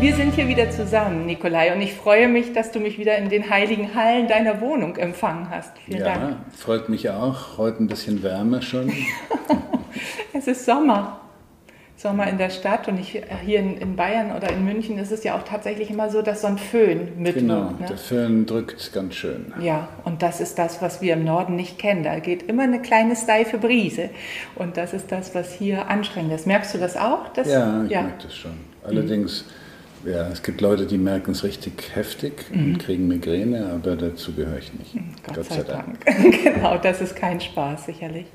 Wir sind hier wieder zusammen, Nikolai, und ich freue mich, dass du mich wieder in den heiligen Hallen deiner Wohnung empfangen hast. Vielen ja, Dank. freut mich auch. Heute ein bisschen wärmer schon. es ist Sommer. Sommer in der Stadt und ich, hier in, in, Bayern oder in München ist es ja auch tatsächlich immer so, dass so ein Föhn mit. Genau, ne? der Föhn drückt ganz schön. Ja, und das ist das, was wir im Norden nicht kennen. Da geht immer eine kleine steife Brise und das ist das, was hier anstrengend ist. Merkst du das auch? Dass, ja, ich ja. merke das schon. Allerdings. Mhm ja, es gibt Leute, die merken es richtig heftig mhm. und kriegen Migräne, aber dazu gehöre ich nicht. Mhm, Gott, Gott sei, sei Dank. Dank. genau, das ist kein Spaß, sicherlich.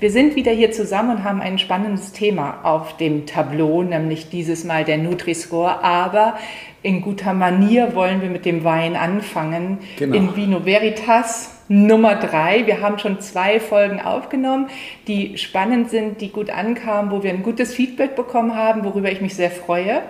Wir sind wieder hier zusammen und haben ein spannendes Thema auf dem Tableau, nämlich dieses Mal der Nutri-Score. Aber in guter Manier wollen wir mit dem Wein anfangen. Genau. In Vino Veritas Nummer drei. Wir haben schon zwei Folgen aufgenommen, die spannend sind, die gut ankamen, wo wir ein gutes Feedback bekommen haben, worüber ich mich sehr freue.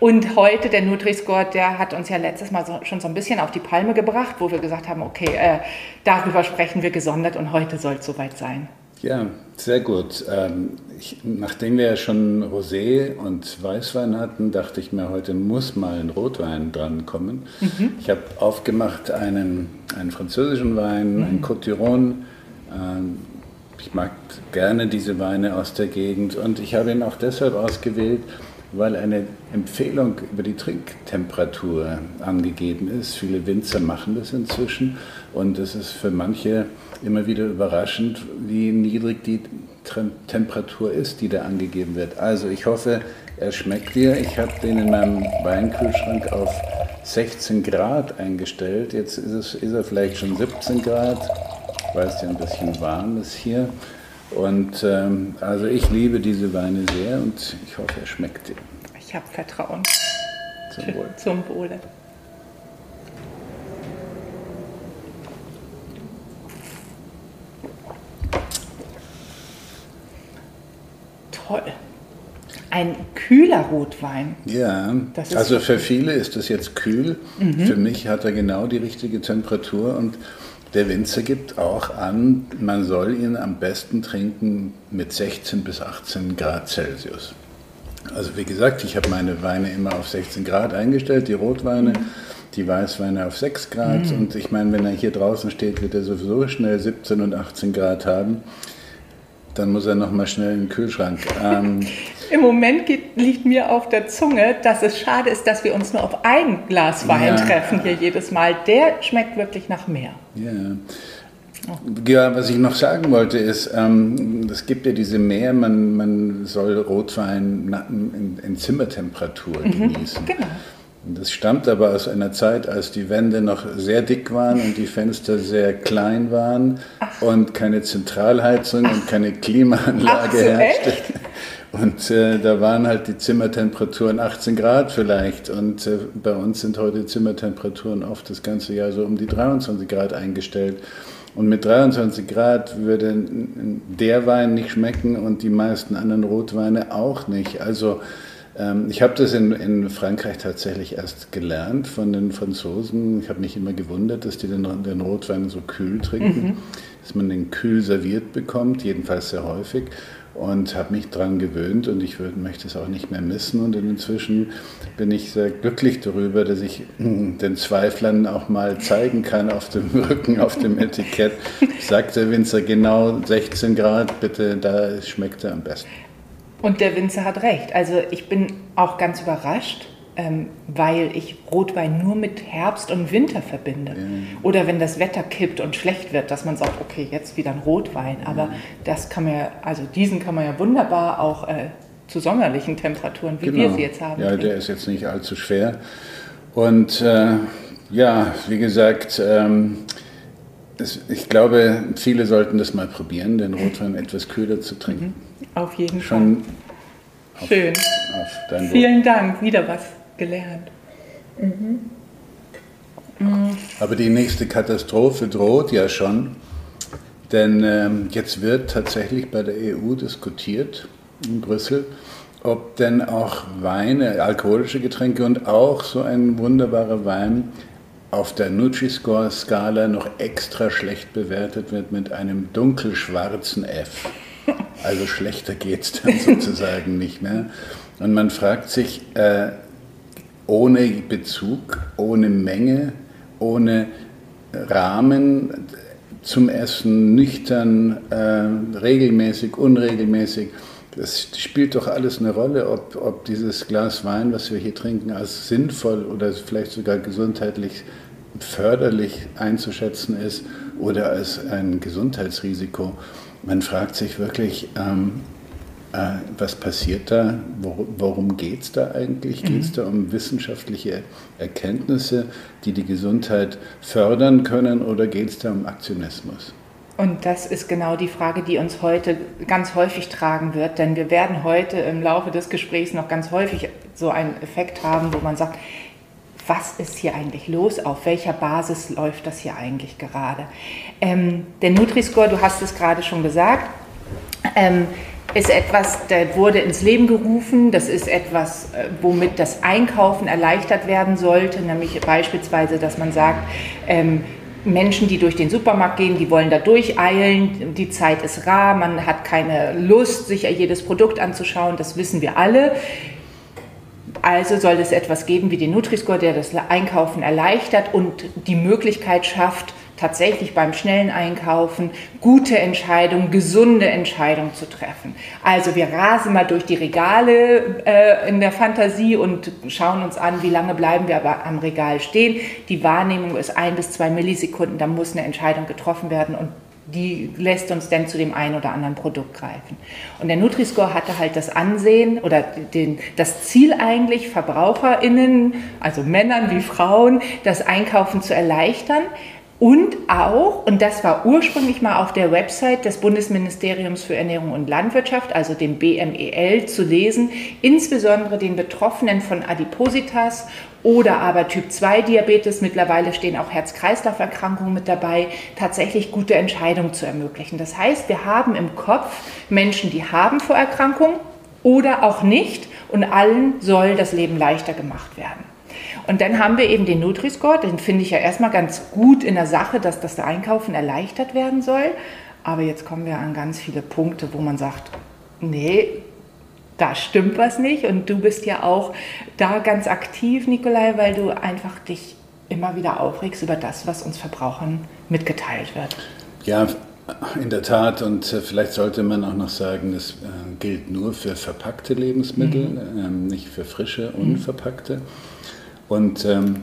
Und heute der Nutri-Score, der hat uns ja letztes Mal so, schon so ein bisschen auf die Palme gebracht, wo wir gesagt haben, okay, äh, darüber sprechen wir gesondert und heute soll es soweit sein. Ja, sehr gut. Ähm, ich, nachdem wir ja schon Rosé und Weißwein hatten, dachte ich mir, heute muss mal ein Rotwein drankommen. Mhm. Ich habe aufgemacht einen, einen französischen Wein, mhm. einen Côte d'Iron. Ähm, ich mag gerne diese Weine aus der Gegend und ich habe ihn auch deshalb ausgewählt, weil eine Empfehlung über die Trinktemperatur angegeben ist. Viele Winzer machen das inzwischen und es ist für manche immer wieder überraschend, wie niedrig die Temperatur ist, die da angegeben wird. Also ich hoffe, er schmeckt dir. Ich habe den in meinem Weinkühlschrank auf 16 Grad eingestellt. Jetzt ist, es, ist er vielleicht schon 17 Grad, weil es ja ein bisschen warm ist hier. Und ähm, also ich liebe diese Weine sehr und ich hoffe, er schmeckt dir. Ich habe Vertrauen. Zum Wohl. Zum Wohle. Toll. Ein kühler Rotwein. Ja, also für viele ist das jetzt kühl. Mhm. Für mich hat er genau die richtige Temperatur und der Winzer gibt auch an, man soll ihn am besten trinken mit 16 bis 18 Grad Celsius. Also wie gesagt, ich habe meine Weine immer auf 16 Grad eingestellt, die Rotweine, mhm. die Weißweine auf 6 Grad. Mhm. Und ich meine, wenn er hier draußen steht, wird er sowieso schnell 17 und 18 Grad haben. Dann muss er nochmal schnell in den Kühlschrank. Ähm, Im Moment geht, liegt mir auf der Zunge, dass es schade ist, dass wir uns nur auf ein Glas Wein ja. treffen hier jedes Mal. Der schmeckt wirklich nach mehr. Ja. Ja, was ich noch sagen wollte ist, ähm, es gibt ja diese Mehr, man, man soll Rotwein in, in Zimmertemperatur mhm, genießen. Genau. Das stammt aber aus einer Zeit, als die Wände noch sehr dick waren und die Fenster sehr klein waren Ach. und keine Zentralheizung Ach. und keine Klimaanlage Ach, so herrschte. Echt? Und äh, da waren halt die Zimmertemperaturen 18 Grad vielleicht. Und äh, bei uns sind heute Zimmertemperaturen oft das ganze Jahr so um die 23 Grad eingestellt. Und mit 23 Grad würde der Wein nicht schmecken und die meisten anderen Rotweine auch nicht. Also ich habe das in, in, Frankreich tatsächlich erst gelernt von den Franzosen. Ich habe mich immer gewundert, dass die den, den Rotwein so kühl trinken, mhm. dass man den kühl serviert bekommt, jedenfalls sehr häufig und habe mich daran gewöhnt und ich würd, möchte es auch nicht mehr missen. Und inzwischen bin ich sehr glücklich darüber, dass ich hm, den Zweiflern auch mal zeigen kann auf dem Rücken, auf dem Etikett, sagt der Winzer genau 16 Grad, bitte, da schmeckt er am besten. Und der Winzer hat recht. Also ich bin auch ganz überrascht, ähm, weil ich Rotwein nur mit Herbst und Winter verbinde. Ja. Oder wenn das Wetter kippt und schlecht wird, dass man sagt, okay, jetzt wieder ein Rotwein. Aber ja. das kann man ja, also diesen kann man ja wunderbar auch äh, zu sommerlichen Temperaturen, wie genau. wir sie jetzt haben. Ja, der ist jetzt nicht allzu schwer. Und äh, ja, wie gesagt, ähm, es, ich glaube, viele sollten das mal probieren, den Rotwein etwas kühler zu trinken. Mhm. Auf jeden Schon Fall. Schön. Auf, auf Vielen Dank, wieder was gelernt. Mhm. Mhm. Aber die nächste Katastrophe droht ja schon, denn ähm, jetzt wird tatsächlich bei der EU diskutiert in Brüssel, ob denn auch Weine, alkoholische Getränke und auch so ein wunderbarer Wein auf der Nutri-Score-Skala noch extra schlecht bewertet wird mit einem dunkelschwarzen F. Also schlechter geht es dann sozusagen nicht mehr. Und man fragt sich, äh, ohne Bezug, ohne Menge, ohne Rahmen zum Essen, nüchtern, äh, regelmäßig, unregelmäßig. Das spielt doch alles eine Rolle, ob, ob dieses Glas Wein, was wir hier trinken, als sinnvoll oder vielleicht sogar gesundheitlich förderlich einzuschätzen ist oder als ein Gesundheitsrisiko. Man fragt sich wirklich, ähm, äh, was passiert da? Worum geht es da eigentlich? Geht es mhm. da um wissenschaftliche Erkenntnisse, die die Gesundheit fördern können oder geht es da um Aktionismus? Und das ist genau die Frage, die uns heute ganz häufig tragen wird, denn wir werden heute im Laufe des Gesprächs noch ganz häufig so einen Effekt haben, wo man sagt, was ist hier eigentlich los? Auf welcher Basis läuft das hier eigentlich gerade? Ähm, der Nutri-Score, du hast es gerade schon gesagt, ähm, ist etwas, der wurde ins Leben gerufen. Das ist etwas, äh, womit das Einkaufen erleichtert werden sollte, nämlich beispielsweise, dass man sagt, ähm, Menschen, die durch den Supermarkt gehen, die wollen da durcheilen, die Zeit ist rar, man hat keine Lust, sich jedes Produkt anzuschauen, das wissen wir alle. Also soll es etwas geben wie den Nutri-Score, der das Einkaufen erleichtert und die Möglichkeit schafft, tatsächlich beim schnellen Einkaufen gute Entscheidungen, gesunde Entscheidungen zu treffen. Also wir rasen mal durch die Regale äh, in der Fantasie und schauen uns an, wie lange bleiben wir aber am Regal stehen. Die Wahrnehmung ist ein bis zwei Millisekunden, da muss eine Entscheidung getroffen werden und die lässt uns dann zu dem einen oder anderen Produkt greifen. Und der Nutri-Score hatte halt das Ansehen oder den, das Ziel eigentlich, VerbraucherInnen, also Männern wie Frauen, das Einkaufen zu erleichtern, und auch, und das war ursprünglich mal auf der Website des Bundesministeriums für Ernährung und Landwirtschaft, also dem BMEL, zu lesen, insbesondere den Betroffenen von Adipositas oder aber Typ-2-Diabetes, mittlerweile stehen auch Herz-Kreislauf-Erkrankungen mit dabei, tatsächlich gute Entscheidungen zu ermöglichen. Das heißt, wir haben im Kopf Menschen, die haben Vorerkrankungen oder auch nicht und allen soll das Leben leichter gemacht werden. Und dann haben wir eben den Nutri-Score, den finde ich ja erstmal ganz gut in der Sache, dass das Einkaufen erleichtert werden soll. Aber jetzt kommen wir an ganz viele Punkte, wo man sagt, nee, da stimmt was nicht. Und du bist ja auch da ganz aktiv, Nikolai, weil du einfach dich immer wieder aufregst über das, was uns Verbrauchern mitgeteilt wird. Ja, in der Tat. Und äh, vielleicht sollte man auch noch sagen, das äh, gilt nur für verpackte Lebensmittel, mhm. ähm, nicht für frische, unverpackte. Mhm. Und ähm,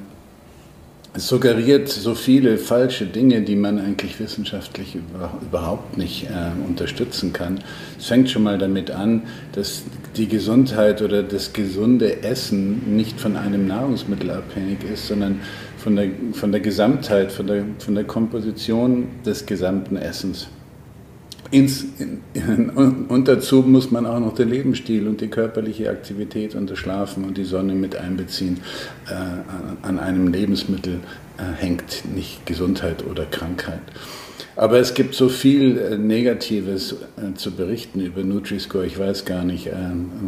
es suggeriert so viele falsche Dinge, die man eigentlich wissenschaftlich über, überhaupt nicht äh, unterstützen kann. Es fängt schon mal damit an, dass die Gesundheit oder das gesunde Essen nicht von einem Nahrungsmittel abhängig ist, sondern von der, von der Gesamtheit, von der, von der Komposition des gesamten Essens. Ins, in, und dazu muss man auch noch den Lebensstil und die körperliche Aktivität und das Schlafen und die Sonne mit einbeziehen. Äh, an einem Lebensmittel äh, hängt nicht Gesundheit oder Krankheit. Aber es gibt so viel äh, Negatives äh, zu berichten über Nutri-Score. Ich weiß gar nicht, äh,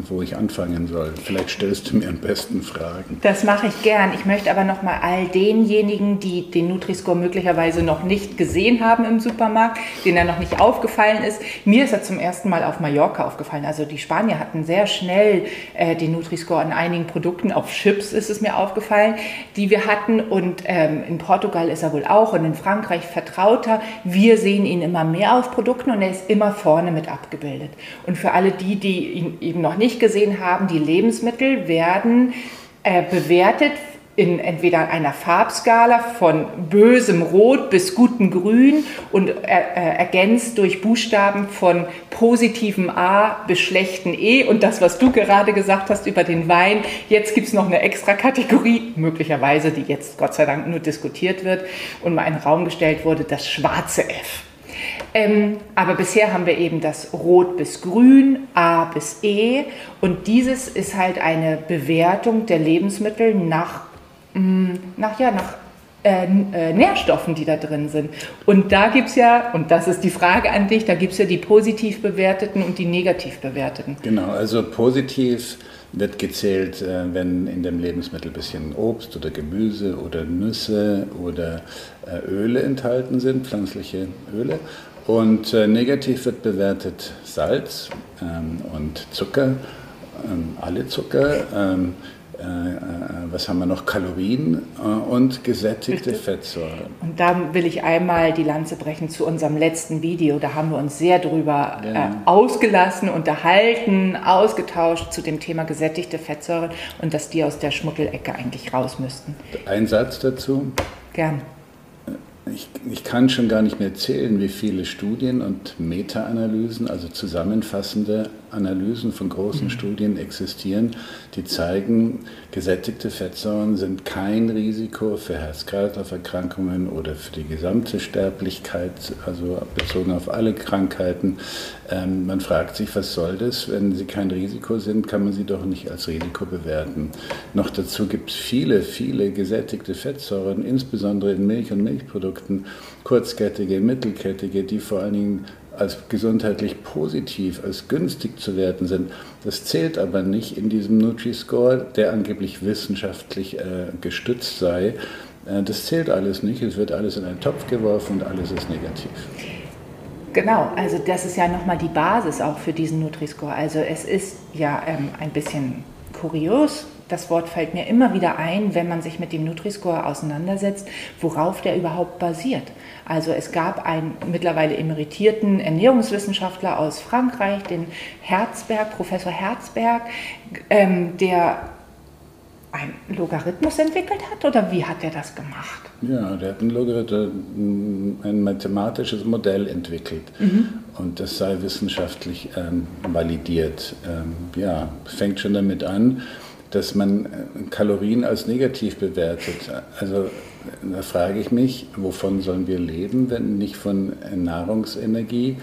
wo ich anfangen soll. Vielleicht stellst du mir am besten Fragen. Das mache ich gern. Ich möchte aber noch mal all denjenigen, die den Nutri-Score möglicherweise noch nicht gesehen haben im Supermarkt, denen er noch nicht aufgefallen ist. Mir ist er zum ersten Mal auf Mallorca aufgefallen. Also die Spanier hatten sehr schnell den Nutri-Score an einigen Produkten. Auf Chips ist es mir aufgefallen, die wir hatten. Und ähm, in Portugal ist er wohl auch und in Frankreich vertrauter. Wie wir sehen ihn immer mehr auf Produkten und er ist immer vorne mit abgebildet. Und für alle die, die ihn eben noch nicht gesehen haben, die Lebensmittel werden äh, bewertet in entweder einer Farbskala von bösem Rot bis gutem Grün und äh, ergänzt durch Buchstaben von positivem A bis schlechten E. Und das, was du gerade gesagt hast über den Wein, jetzt gibt es noch eine extra Kategorie, möglicherweise, die jetzt Gott sei Dank nur diskutiert wird und mal in den Raum gestellt wurde, das schwarze F. Ähm, aber bisher haben wir eben das Rot bis Grün, A bis E. Und dieses ist halt eine Bewertung der Lebensmittel nach nach, ja, nach äh, äh, Nährstoffen, die da drin sind. Und da gibt es ja, und das ist die Frage an dich, da gibt es ja die positiv bewerteten und die negativ bewerteten. Genau, also positiv wird gezählt, äh, wenn in dem Lebensmittel ein bisschen Obst oder Gemüse oder Nüsse oder äh, Öle enthalten sind, pflanzliche Öle. Und äh, negativ wird bewertet Salz ähm, und Zucker, ähm, alle Zucker. Ähm, äh, was haben wir noch? Kalorien äh, und gesättigte. Fettsäuren. Und da will ich einmal die Lanze brechen zu unserem letzten Video. Da haben wir uns sehr drüber ja. äh, ausgelassen, unterhalten, ausgetauscht zu dem Thema gesättigte Fettsäuren und dass die aus der Schmuttelecke eigentlich raus müssten. Ein Satz dazu. Gern ich, ich, kann schon gar nicht mehr zählen, wie viele Studien und Meta-Analysen, also zusammenfassende Analysen von großen mhm. Studien existieren, die zeigen, gesättigte Fettsäuren sind kein Risiko für Herz-Kreislauf-Erkrankungen oder für die gesamte Sterblichkeit, also bezogen auf alle Krankheiten. Ähm, man fragt sich, was soll das? Wenn sie kein Risiko sind, kann man sie doch nicht als Risiko bewerten. Noch dazu gibt es viele, viele gesättigte Fettsäuren, insbesondere in Milch und Milchprodukten, kurzkettige, mittelkettige, die vor allen Dingen als gesundheitlich positiv, als günstig zu werten sind. Das zählt aber nicht in diesem Nutri-Score, der angeblich wissenschaftlich äh, gestützt sei. Äh, das zählt alles nicht. Es wird alles in einen Topf geworfen und alles ist negativ. Genau, also das ist ja nochmal die Basis auch für diesen Nutri-Score. Also es ist ja ähm, ein bisschen kurios, das Wort fällt mir immer wieder ein, wenn man sich mit dem Nutri-Score auseinandersetzt, worauf der überhaupt basiert. Also es gab einen mittlerweile emeritierten Ernährungswissenschaftler aus Frankreich, den Herzberg, Professor Herzberg, ähm, der einen Logarithmus entwickelt hat oder wie hat er das gemacht? Ja, der hat ein, ein mathematisches Modell entwickelt mhm. und das sei wissenschaftlich ähm, validiert. Ähm, ja, fängt schon damit an, dass man äh, Kalorien als negativ bewertet. Also da frage ich mich, wovon sollen wir leben, wenn nicht von Nahrungsenergie?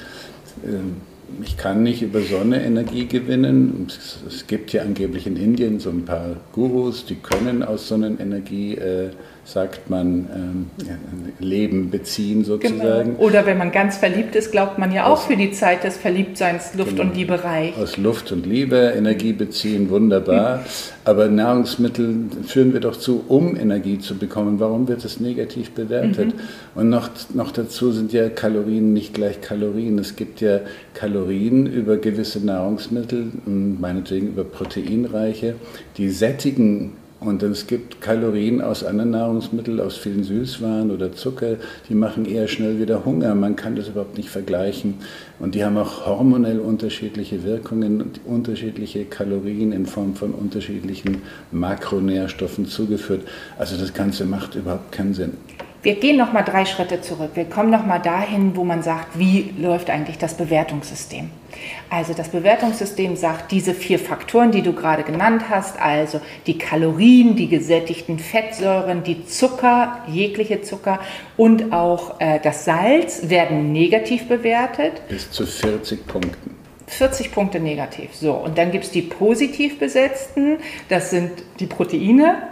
Ähm, ich kann nicht über Sonne Energie gewinnen. Es gibt ja angeblich in Indien so ein paar Gurus, die können aus Sonnenenergie äh, sagt man, ähm, Leben beziehen sozusagen. Genau. Oder wenn man ganz verliebt ist, glaubt man ja auch aus, für die Zeit des Verliebtseins Luft- genau. und Liebe reich. Aus Luft und Liebe Energie beziehen, wunderbar. Aber Nahrungsmittel führen wir doch zu, um Energie zu bekommen. Warum wird es negativ bewertet? Mhm. Und noch, noch dazu sind ja Kalorien nicht gleich Kalorien. Es gibt ja Kalorien über gewisse Nahrungsmittel, meinetwegen über proteinreiche, die sättigen und es gibt Kalorien aus anderen Nahrungsmitteln, aus vielen Süßwaren oder Zucker, die machen eher schnell wieder Hunger. Man kann das überhaupt nicht vergleichen. Und die haben auch hormonell unterschiedliche Wirkungen und unterschiedliche Kalorien in Form von unterschiedlichen Makronährstoffen zugeführt. Also das Ganze macht überhaupt keinen Sinn. Wir gehen noch mal drei Schritte zurück. Wir kommen noch mal dahin, wo man sagt, wie läuft eigentlich das Bewertungssystem? Also das Bewertungssystem sagt, diese vier Faktoren, die du gerade genannt hast, also die Kalorien, die gesättigten Fettsäuren, die Zucker, jegliche Zucker und auch äh, das Salz werden negativ bewertet. Bis zu 40 Punkten. 40 Punkte negativ. So, und dann gibt es die positiv besetzten, das sind die Proteine,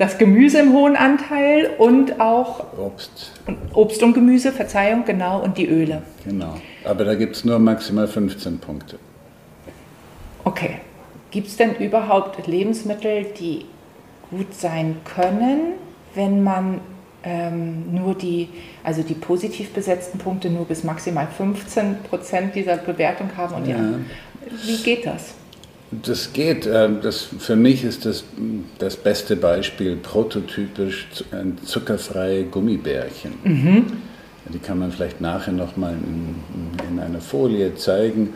das Gemüse im hohen Anteil und auch Obst. Obst und Gemüse, Verzeihung, genau, und die Öle. Genau. Aber da gibt es nur maximal 15 Punkte. Okay. Gibt es denn überhaupt Lebensmittel, die gut sein können, wenn man ähm, nur die, also die positiv besetzten Punkte nur bis maximal 15 Prozent dieser Bewertung haben? Und ja. die, wie geht das? Das geht. Ähm, das, für mich ist das das beste Beispiel prototypisch ein zuckerfreie Gummibärchen. Mhm. Die kann man vielleicht nachher nochmal in, in einer Folie zeigen.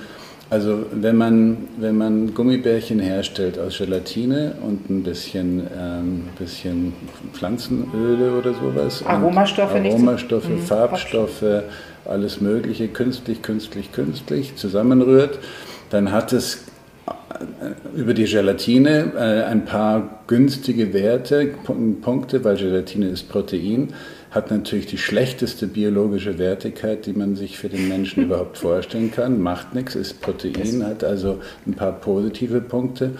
Also wenn man, wenn man Gummibärchen herstellt aus Gelatine und ein bisschen, ähm, bisschen Pflanzenöle oder sowas. Aromastoffe, Aromastoffe, nicht so, Farbstoffe, alles Mögliche, künstlich, künstlich, künstlich zusammenrührt, dann hat es über die Gelatine äh, ein paar günstige Werte, Punkte, weil Gelatine ist Protein, hat natürlich die schlechteste biologische Wertigkeit, die man sich für den Menschen überhaupt vorstellen kann. Macht nichts, ist Protein, hat also ein paar positive Punkte.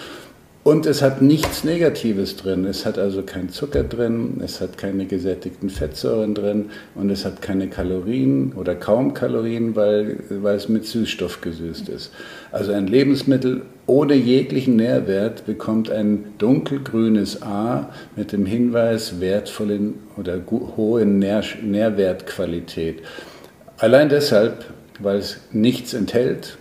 Und es hat nichts Negatives drin. Es hat also kein Zucker drin, es hat keine gesättigten Fettsäuren drin und es hat keine Kalorien oder kaum Kalorien, weil, weil es mit Süßstoff gesüßt ist. Also ein Lebensmittel ohne jeglichen Nährwert bekommt ein dunkelgrünes A mit dem Hinweis wertvollen oder hohe Nähr Nährwertqualität. Allein deshalb, weil es nichts enthält,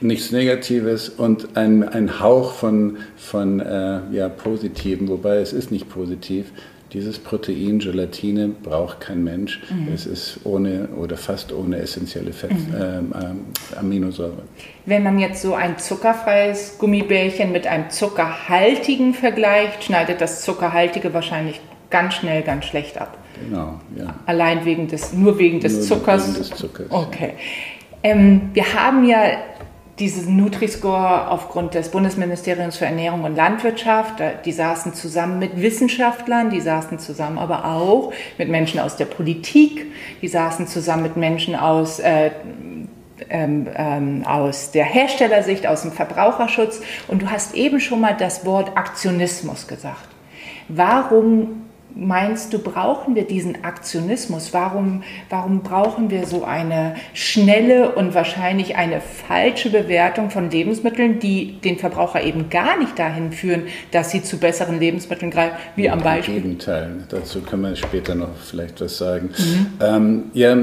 Nichts Negatives und ein, ein Hauch von, von äh, ja, Positiven, wobei es ist nicht positiv. Dieses Protein Gelatine braucht kein Mensch. Mhm. Es ist ohne oder fast ohne essentielle Fett, mhm. ähm, ähm, Aminosäure. Wenn man jetzt so ein zuckerfreies Gummibärchen mit einem zuckerhaltigen vergleicht, schneidet das zuckerhaltige wahrscheinlich ganz schnell ganz schlecht ab. Genau, ja. Allein wegen des, nur wegen des nur Zuckers. Wegen des Zuckers. Okay. Ähm, wir haben ja diesen Nutri-Score aufgrund des Bundesministeriums für Ernährung und Landwirtschaft. Die saßen zusammen mit Wissenschaftlern, die saßen zusammen aber auch mit Menschen aus der Politik, die saßen zusammen mit Menschen aus, äh, ähm, ähm, aus der Herstellersicht, aus dem Verbraucherschutz. Und du hast eben schon mal das Wort Aktionismus gesagt. Warum meinst du, brauchen wir diesen Aktionismus? Warum, warum brauchen wir so eine schnelle und wahrscheinlich eine falsche Bewertung von Lebensmitteln, die den Verbraucher eben gar nicht dahin führen, dass sie zu besseren Lebensmitteln greifen, wie ja, am Beispiel? Im Gegenteil, dazu können wir später noch vielleicht was sagen. Mhm. Ähm, ja,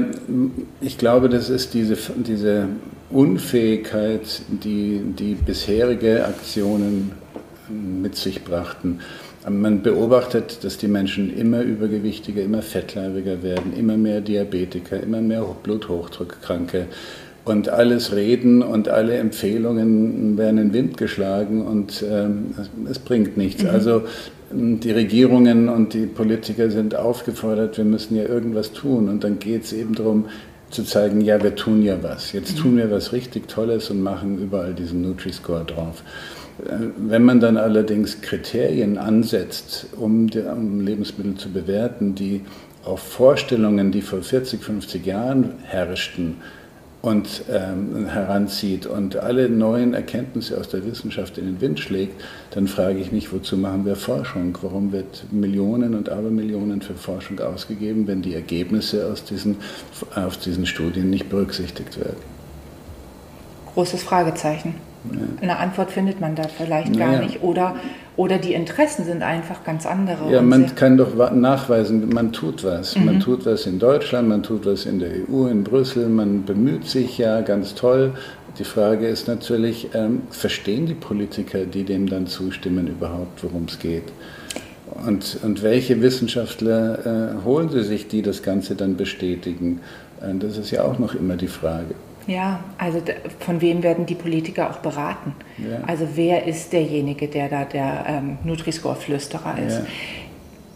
ich glaube, das ist diese, diese Unfähigkeit, die die bisherige Aktionen mit sich brachten man beobachtet, dass die Menschen immer übergewichtiger, immer fettleibiger werden, immer mehr Diabetiker, immer mehr Bluthochdruckkranke. Und alles Reden und alle Empfehlungen werden in den Wind geschlagen und ähm, es bringt nichts. Mhm. Also ähm, die Regierungen und die Politiker sind aufgefordert, wir müssen ja irgendwas tun. Und dann geht es eben darum, zu zeigen, ja, wir tun ja was. Jetzt mhm. tun wir was richtig Tolles und machen überall diesen Nutri-Score drauf. Wenn man dann allerdings Kriterien ansetzt, um, die, um, Lebensmittel zu bewerten, die auf Vorstellungen, die vor 40, 50 Jahren herrschten, und ähm, heranzieht und alle neuen Erkenntnisse aus der Wissenschaft in den Wind schlägt, dann frage ich mich, wozu machen wir Forschung? Warum wird Millionen und Abermillionen für Forschung ausgegeben, wenn die Ergebnisse aus diesen, aus diesen Studien nicht berücksichtigt werden? Großes Fragezeichen. Eine Antwort findet man da vielleicht gar ja. nicht. Oder, oder die Interessen sind einfach ganz andere. Ja, man kann doch nachweisen, man tut was. Mhm. Man tut was in Deutschland, man tut was in der EU, in Brüssel, man bemüht sich ja ganz toll. Die Frage ist natürlich, ähm, verstehen die Politiker, die dem dann zustimmen, überhaupt, worum es geht? Und, und welche Wissenschaftler äh, holen sie sich, die das Ganze dann bestätigen? Äh, das ist ja auch noch immer die Frage. Ja, also von wem werden die Politiker auch beraten? Ja. Also wer ist derjenige, der da der ähm, Nutri-Score-Flüsterer ist? Ja.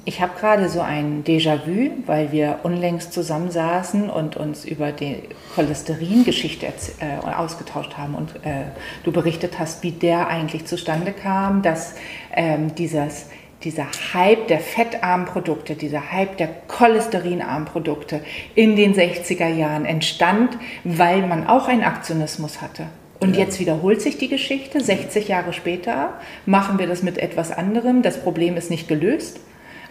Ich habe gerade so ein Déjà-vu, weil wir unlängst zusammensaßen und uns über die Cholesteringeschichte äh, ausgetauscht haben und äh, du berichtet hast, wie der eigentlich zustande kam, dass ähm, dieses dieser Hype der fettarmen Produkte, dieser Hype der cholesterinarmen Produkte in den 60er Jahren entstand, weil man auch einen Aktionismus hatte. Und ja. jetzt wiederholt sich die Geschichte. 60 Jahre später machen wir das mit etwas anderem. Das Problem ist nicht gelöst.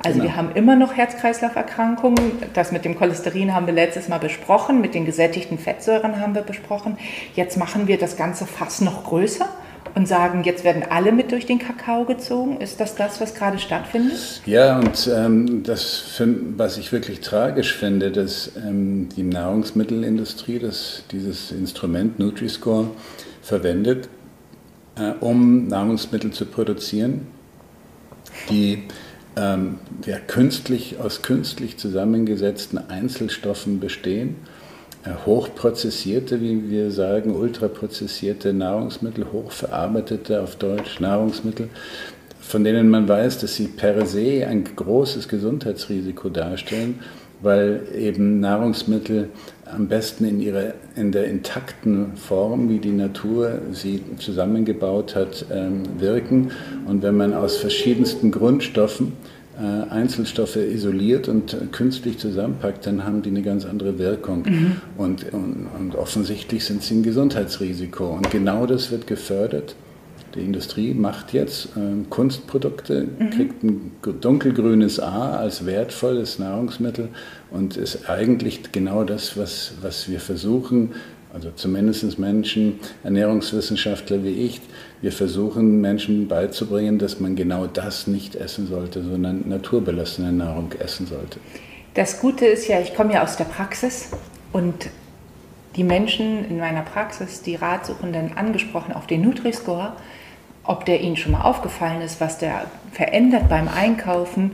Also genau. wir haben immer noch Herz-Kreislauf-Erkrankungen. Das mit dem Cholesterin haben wir letztes Mal besprochen, mit den gesättigten Fettsäuren haben wir besprochen. Jetzt machen wir das ganze Fass noch größer und sagen, jetzt werden alle mit durch den Kakao gezogen? Ist das das, was gerade stattfindet? Ja, und ähm, das, was ich wirklich tragisch finde, dass ähm, die Nahrungsmittelindustrie das, dieses Instrument Nutri-Score verwendet, äh, um Nahrungsmittel zu produzieren, die ähm, ja, künstlich, aus künstlich zusammengesetzten Einzelstoffen bestehen hochprozessierte, wie wir sagen, ultraprozessierte Nahrungsmittel, hochverarbeitete auf Deutsch Nahrungsmittel, von denen man weiß, dass sie per se ein großes Gesundheitsrisiko darstellen, weil eben Nahrungsmittel am besten in, ihrer, in der intakten Form, wie die Natur sie zusammengebaut hat, ähm, wirken. Und wenn man aus verschiedensten Grundstoffen äh, Einzelstoffe isoliert und künstlich zusammenpackt, dann haben die eine ganz andere Wirkung. Mhm. Und, und, und, offensichtlich sind sie ein Gesundheitsrisiko. Und genau das wird gefördert. Die Industrie macht jetzt äh, Kunstprodukte, mhm. kriegt ein dunkelgrünes A als wertvolles Nahrungsmittel und ist eigentlich genau das, was, was wir versuchen, also zumindest Menschen, Ernährungswissenschaftler wie ich, wir versuchen Menschen beizubringen, dass man genau das nicht essen sollte, sondern naturbelassene Nahrung essen sollte. Das Gute ist ja, ich komme ja aus der Praxis und die Menschen in meiner Praxis, die Ratsuchenden angesprochen auf den Nutri-Score, ob der ihnen schon mal aufgefallen ist, was der verändert beim Einkaufen,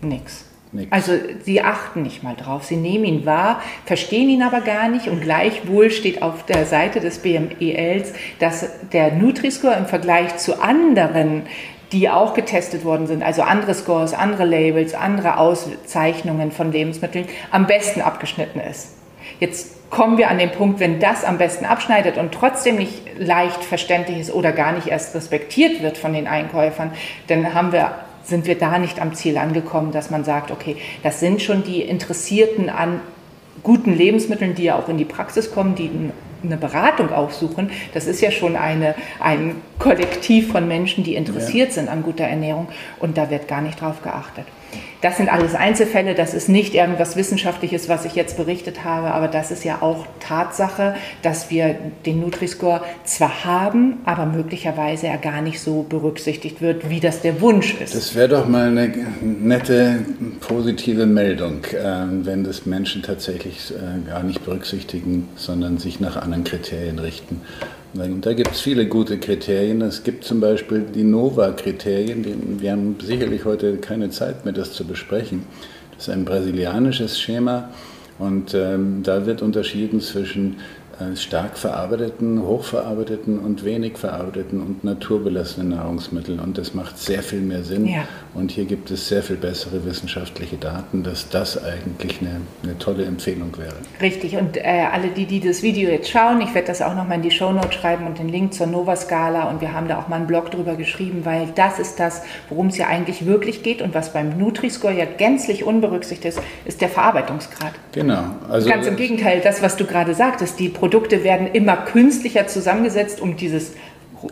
nix. Nix. Also sie achten nicht mal drauf, sie nehmen ihn wahr, verstehen ihn aber gar nicht und gleichwohl steht auf der Seite des BMELs, dass der Nutri-Score im Vergleich zu anderen die auch getestet worden sind, also andere Scores, andere Labels, andere Auszeichnungen von Lebensmitteln, am besten abgeschnitten ist. Jetzt kommen wir an den Punkt, wenn das am besten abschneidet und trotzdem nicht leicht verständlich ist oder gar nicht erst respektiert wird von den Einkäufern, dann haben wir sind wir da nicht am Ziel angekommen, dass man sagt, okay, das sind schon die Interessierten an guten Lebensmitteln, die ja auch in die Praxis kommen, die eine Beratung aufsuchen, das ist ja schon eine, ein Kollektiv von Menschen, die interessiert ja. sind an guter Ernährung und da wird gar nicht drauf geachtet. Das sind alles Einzelfälle, das ist nicht irgendwas Wissenschaftliches, was ich jetzt berichtet habe, aber das ist ja auch Tatsache, dass wir den Nutri-Score zwar haben, aber möglicherweise er gar nicht so berücksichtigt wird, wie das der Wunsch ist. Das wäre doch mal eine nette positive Meldung, ähm, wenn das Menschen tatsächlich äh, gar nicht berücksichtigen, sondern sich nach anderen Kriterien richten. Und da gibt es viele gute Kriterien. Es gibt zum Beispiel die NOVA-Kriterien. Wir haben sicherlich heute keine Zeit mehr, das zu besprechen. Das ist ein brasilianisches Schema und ähm, da wird unterschieden zwischen äh, stark verarbeiteten, hochverarbeiteten und wenig verarbeiteten und naturbelassenen Nahrungsmitteln. Und das macht sehr viel mehr Sinn. Ja. Und hier gibt es sehr viel bessere wissenschaftliche Daten, dass das eigentlich eine, eine tolle Empfehlung wäre. Richtig. Und äh, alle, die, die das Video jetzt schauen, ich werde das auch nochmal in die Shownote schreiben und den Link zur Nova-Skala. Und wir haben da auch mal einen Blog drüber geschrieben, weil das ist das, worum es ja eigentlich wirklich geht und was beim Nutri-Score ja gänzlich unberücksichtigt ist, ist der Verarbeitungsgrad. Genau. Also Ganz im Gegenteil, das, was du gerade sagtest, die Produkte Produkte werden immer künstlicher zusammengesetzt, um dieses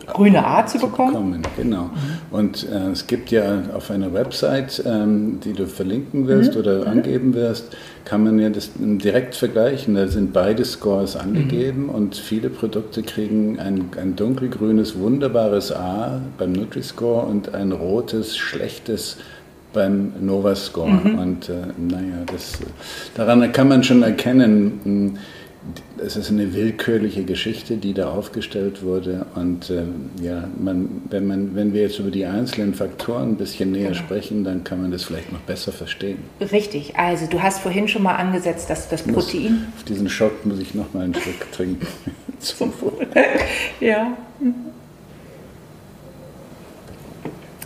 grüne A zu bekommen. Bekommen genau. Mhm. Und äh, es gibt ja auf einer Website, ähm, die du verlinken wirst mhm. oder mhm. angeben wirst, kann man ja das direkt vergleichen. Da sind beide Scores angegeben mhm. und viele Produkte kriegen ein, ein dunkelgrünes, wunderbares A beim Nutri-Score und ein rotes, schlechtes beim Nova-Score. Mhm. Und äh, naja, das, daran kann man schon erkennen, es ist eine willkürliche Geschichte, die da aufgestellt wurde. Und äh, ja, man, wenn, man, wenn wir jetzt über die einzelnen Faktoren ein bisschen näher genau. sprechen, dann kann man das vielleicht noch besser verstehen. Richtig. Also du hast vorhin schon mal angesetzt, dass das Protein... Muss, auf diesen Schock muss ich noch mal einen Schluck trinken. Zum Wohl. ja.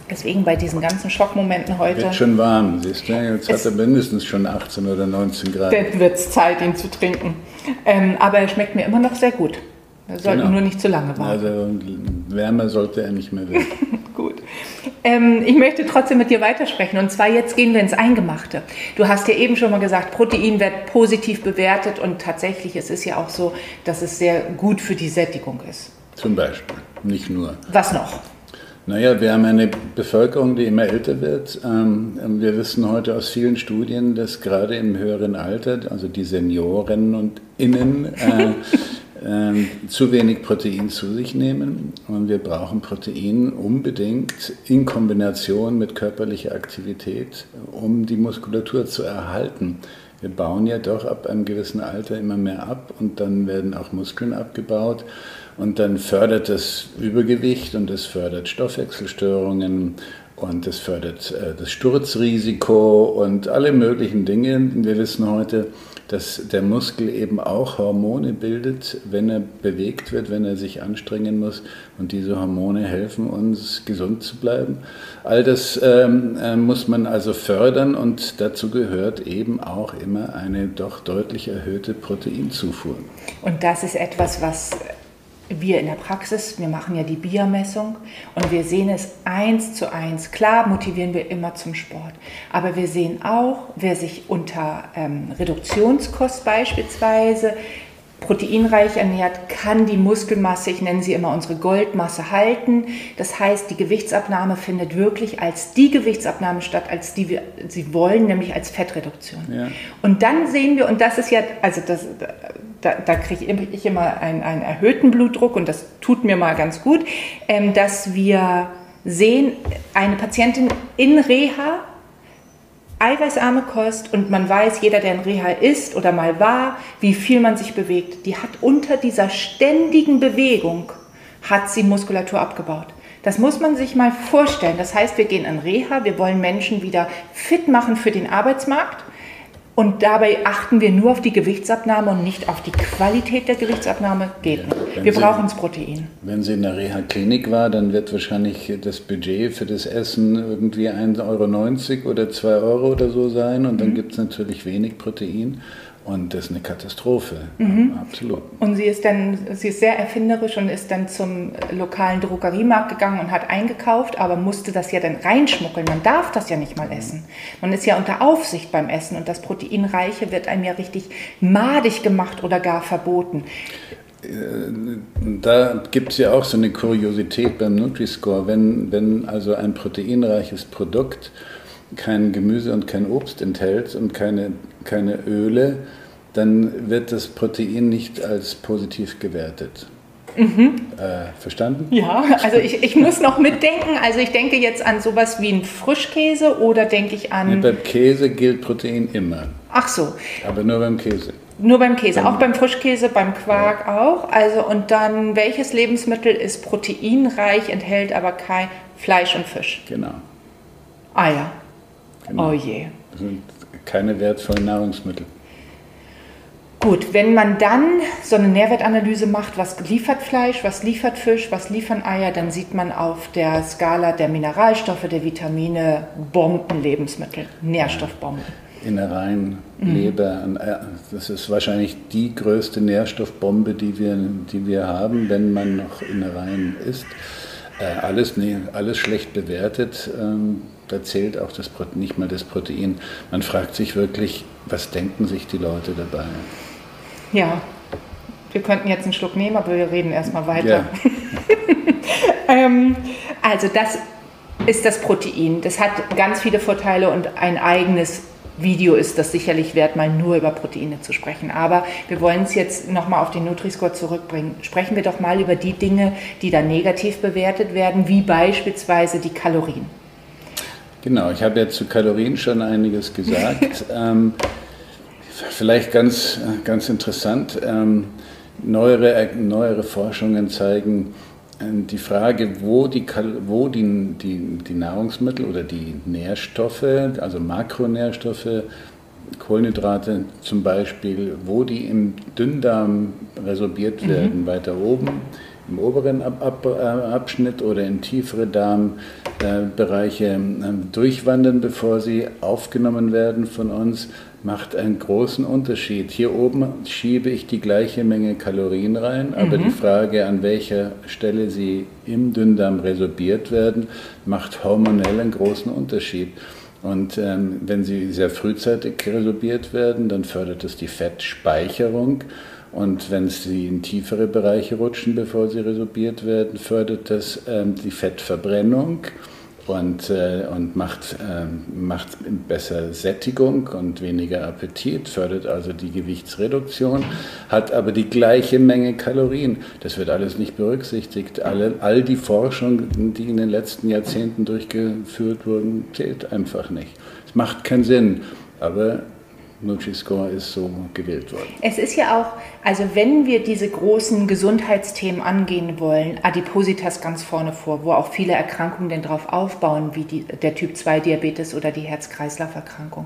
Deswegen bei diesen ganzen Schockmomenten heute. Wird schon warm, siehst du? Jetzt hat er mindestens schon 18 oder 19 Grad. Dann wird es Zeit, ihn zu trinken. Ähm, aber er schmeckt mir immer noch sehr gut. Wir sollten genau. nur nicht zu lange warten. Also wärmer sollte er nicht mehr werden. gut. Ähm, ich möchte trotzdem mit dir weitersprechen. Und zwar jetzt gehen wir ins Eingemachte. Du hast ja eben schon mal gesagt, Protein wird positiv bewertet. Und tatsächlich es ist ja auch so, dass es sehr gut für die Sättigung ist. Zum Beispiel, nicht nur. Was noch? Naja, wir haben eine Bevölkerung, die immer älter wird. Ähm, wir wissen heute aus vielen Studien, dass gerade im höheren Alter, also die Senioren und Innen, äh, äh, zu wenig Protein zu sich nehmen. Und wir brauchen Protein unbedingt in Kombination mit körperlicher Aktivität, um die Muskulatur zu erhalten. Wir bauen ja doch ab einem gewissen Alter immer mehr ab und dann werden auch Muskeln abgebaut. Und dann fördert das Übergewicht und es fördert Stoffwechselstörungen und es fördert äh, das Sturzrisiko und alle möglichen Dinge. Wir wissen heute, dass der Muskel eben auch Hormone bildet, wenn er bewegt wird, wenn er sich anstrengen muss. Und diese Hormone helfen uns, gesund zu bleiben. All das ähm, äh, muss man also fördern und dazu gehört eben auch immer eine doch deutlich erhöhte Proteinzufuhr. Und das ist etwas, was wir in der Praxis, wir machen ja die Biermessung und wir sehen es eins zu eins. Klar motivieren wir immer zum Sport, aber wir sehen auch, wer sich unter ähm, Reduktionskost beispielsweise proteinreich ernährt, kann die Muskelmasse, ich nenne sie immer unsere Goldmasse, halten. Das heißt, die Gewichtsabnahme findet wirklich als die Gewichtsabnahme statt, als die wir sie wollen, nämlich als Fettreduktion. Ja. Und dann sehen wir, und das ist ja, also das, da, da kriege ich immer einen, einen, erhöhten Blutdruck und das tut mir mal ganz gut, ähm, dass wir sehen, eine Patientin in Reha eiweißarme Kost und man weiß, jeder, der in Reha ist oder mal war, wie viel man sich bewegt, die hat unter dieser ständigen Bewegung, hat sie Muskulatur abgebaut. Das muss man sich mal vorstellen. Das heißt, wir gehen in Reha, wir wollen Menschen wieder fit machen für den Arbeitsmarkt und dabei achten wir nur auf die Gewichtsabnahme und nicht auf die Qualität der Gewichtsabnahme. Geht nicht. Wir Sie, brauchen das Protein. Wenn sie in der Reha-Klinik war, dann wird wahrscheinlich das Budget für das Essen irgendwie 1,90 Euro oder 2 Euro oder so sein. Und dann mhm. gibt es natürlich wenig Protein. Und das ist eine Katastrophe, mhm. absolut. Und sie ist dann, sie ist sehr erfinderisch und ist dann zum lokalen Drogeriemarkt gegangen und hat eingekauft, aber musste das ja dann reinschmuggeln. Man darf das ja nicht mal essen. Man ist ja unter Aufsicht beim Essen und das Proteinreiche wird einem ja richtig madig gemacht oder gar verboten. Äh, da gibt es ja auch so eine Kuriosität beim Nutri-Score. Wenn, wenn also ein proteinreiches Produkt kein Gemüse und kein Obst enthält und keine, keine Öle, dann wird das Protein nicht als positiv gewertet. Mhm. Äh, verstanden? Ja, also ich, ich muss noch mitdenken. Also ich denke jetzt an sowas wie einen Frischkäse oder denke ich an. Nee, beim Käse gilt Protein immer. Ach so. Aber nur beim Käse. Nur beim Käse, auch beim Frischkäse, beim Quark ja. auch. Also und dann welches Lebensmittel ist proteinreich, enthält aber kein Fleisch und Fisch? Genau. Eier. Genau. Oh je. Das sind keine wertvollen Nahrungsmittel. Gut, wenn man dann so eine Nährwertanalyse macht, was liefert Fleisch, was liefert Fisch, was liefern Eier, dann sieht man auf der Skala der Mineralstoffe, der Vitamine Bombenlebensmittel, Nährstoffbomben. Innereien, mhm. Leber, äh, das ist wahrscheinlich die größte Nährstoffbombe, die wir, die wir haben, wenn man noch Innereien isst. Äh, alles, nee, alles schlecht bewertet. Ähm, da zählt auch das, nicht mal das Protein. Man fragt sich wirklich, was denken sich die Leute dabei? Ja, wir könnten jetzt einen Schluck nehmen, aber wir reden erstmal weiter. Ja. ähm, also das ist das Protein. Das hat ganz viele Vorteile und ein eigenes Video ist das sicherlich wert, mal nur über Proteine zu sprechen. Aber wir wollen es jetzt nochmal auf den Nutri-Score zurückbringen. Sprechen wir doch mal über die Dinge, die da negativ bewertet werden, wie beispielsweise die Kalorien. Genau, ich habe ja zu Kalorien schon einiges gesagt. ähm, vielleicht ganz, ganz interessant, ähm, neuere, neuere Forschungen zeigen, äh, die Frage, wo, die, wo die, die, die Nahrungsmittel oder die Nährstoffe, also Makronährstoffe, Kohlenhydrate zum Beispiel, wo die im Dünndarm resorbiert mhm. werden, mhm. weiter oben im oberen Ab Ab äh, Abschnitt oder in tiefere Darmbereiche äh, durchwandern, bevor sie aufgenommen werden von uns, macht einen großen Unterschied. Hier oben schiebe ich die gleiche Menge Kalorien rein, aber mhm. die Frage, an welcher Stelle sie im Dünndarm resorbiert werden, macht hormonell einen großen Unterschied. Und ähm, wenn sie sehr frühzeitig resorbiert werden, dann fördert es die Fettspeicherung und wenn sie in tiefere Bereiche rutschen, bevor sie resorbiert werden, fördert das ähm, die Fettverbrennung und, äh, und macht, äh, macht besser Sättigung und weniger Appetit, fördert also die Gewichtsreduktion, hat aber die gleiche Menge Kalorien. Das wird alles nicht berücksichtigt. Alle, all die Forschung, die in den letzten Jahrzehnten durchgeführt wurden, zählt einfach nicht. Es macht keinen Sinn. Aber Nutri-Score ist so gewählt worden. Es ist ja auch, also wenn wir diese großen Gesundheitsthemen angehen wollen, Adipositas ganz vorne vor, wo auch viele Erkrankungen denn drauf aufbauen, wie die, der Typ-2-Diabetes oder die Herz-Kreislauf-Erkrankung,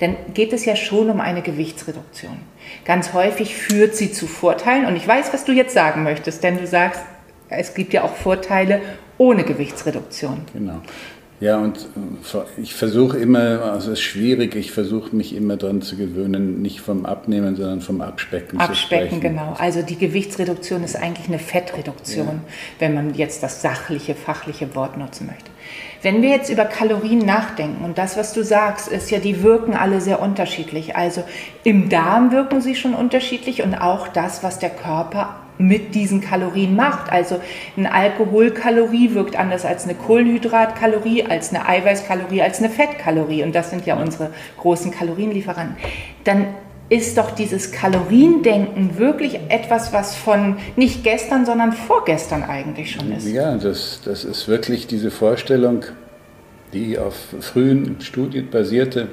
dann geht es ja schon um eine Gewichtsreduktion. Ganz häufig führt sie zu Vorteilen und ich weiß, was du jetzt sagen möchtest, denn du sagst, es gibt ja auch Vorteile ohne Gewichtsreduktion. Genau. Ja, und äh, ich versuche immer, also es ist schwierig, ich versuche mich immer daran zu gewöhnen, nicht vom Abnehmen, sondern vom Abspecken, Abspecken zu sprechen. Abspecken, genau. Also die Gewichtsreduktion ist eigentlich eine Fettreduktion, ja. wenn man jetzt das sachliche, fachliche Wort nutzen möchte. Wenn wir jetzt über Kalorien nachdenken und das, was du sagst, ist ja, die wirken alle sehr unterschiedlich. Also im Darm wirken sie schon unterschiedlich und auch das, was der Körper mit diesen Kalorien macht. Also eine Alkoholkalorie wirkt anders als eine Kohlenhydratkalorie, als eine Eiweißkalorie, als eine Fettkalorie. Und das sind ja unsere großen Kalorienlieferanten. Dann ist doch dieses Kaloriendenken wirklich etwas, was von nicht gestern, sondern vorgestern eigentlich schon ist. Ja, das, das ist wirklich diese Vorstellung, die auf frühen Studien basierte,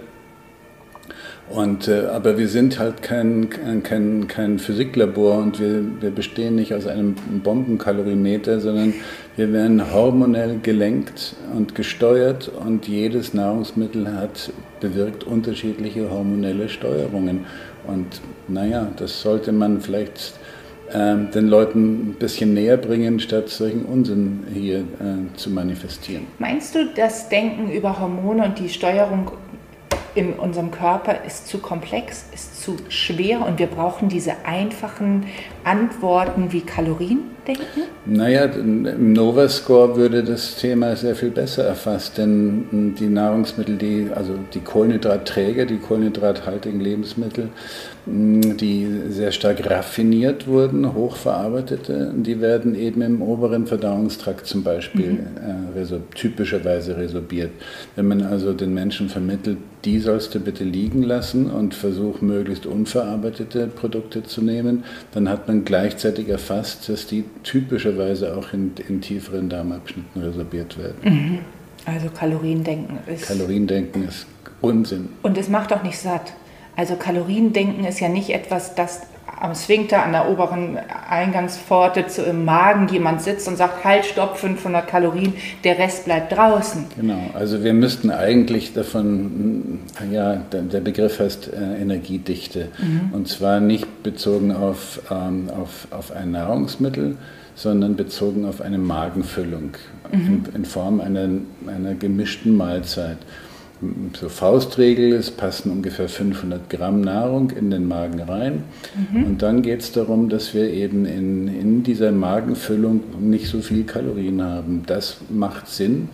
Und, äh, aber wir sind halt kein, kein, kein Physiklabor und wir, wir bestehen nicht aus einem Bombenkalorimeter, sondern wir werden hormonell gelenkt und gesteuert und jedes Nahrungsmittel hat bewirkt unterschiedliche hormonelle Steuerungen. Und naja, das sollte man vielleicht äh, den Leuten ein bisschen näher bringen, statt solchen Unsinn hier äh, zu manifestieren. Meinst du, das Denken über Hormone und die Steuerung in unserem Körper ist zu komplex, ist zu schwer und wir brauchen diese einfachen Antworten wie Kalorien denken? Naja, im Nova-Score würde das Thema sehr viel besser erfasst, denn die Nahrungsmittel, die, also die Kohlenhydratträger, die kohlenhydrathaltigen Lebensmittel, die sehr stark raffiniert wurden, hochverarbeitete, die werden eben im oberen Verdauungstrakt zum Beispiel mhm. äh, typischerweise resorbiert. Wenn man also den Menschen vermittelt, die sollst du bitte liegen lassen und versuch möglichst unverarbeitete Produkte zu nehmen, dann hat man gleichzeitig erfasst, dass die typischerweise auch in, in tieferen Darmabschnitten resorbiert werden. Mhm. Also Kaloriendenken ist. Kaloriendenken ist Unsinn. Und es macht auch nicht satt. Also Kaloriendenken ist ja nicht etwas, das am Sphinkter an der oberen Eingangspforte zu, im Magen jemand sitzt und sagt, halt, stopp, 500 Kalorien, der Rest bleibt draußen. Genau, also wir müssten eigentlich davon, ja, der Begriff heißt äh, Energiedichte mhm. und zwar nicht bezogen auf, ähm, auf, auf ein Nahrungsmittel, sondern bezogen auf eine Magenfüllung mhm. in, in, Form einer, einer gemischten Mahlzeit so Faustregel, es passen ungefähr 500 Gramm Nahrung in den Magen rein. Mhm. Und dann geht es darum, dass wir eben in, in dieser Magenfüllung nicht so viel Kalorien haben. Das macht Sinn.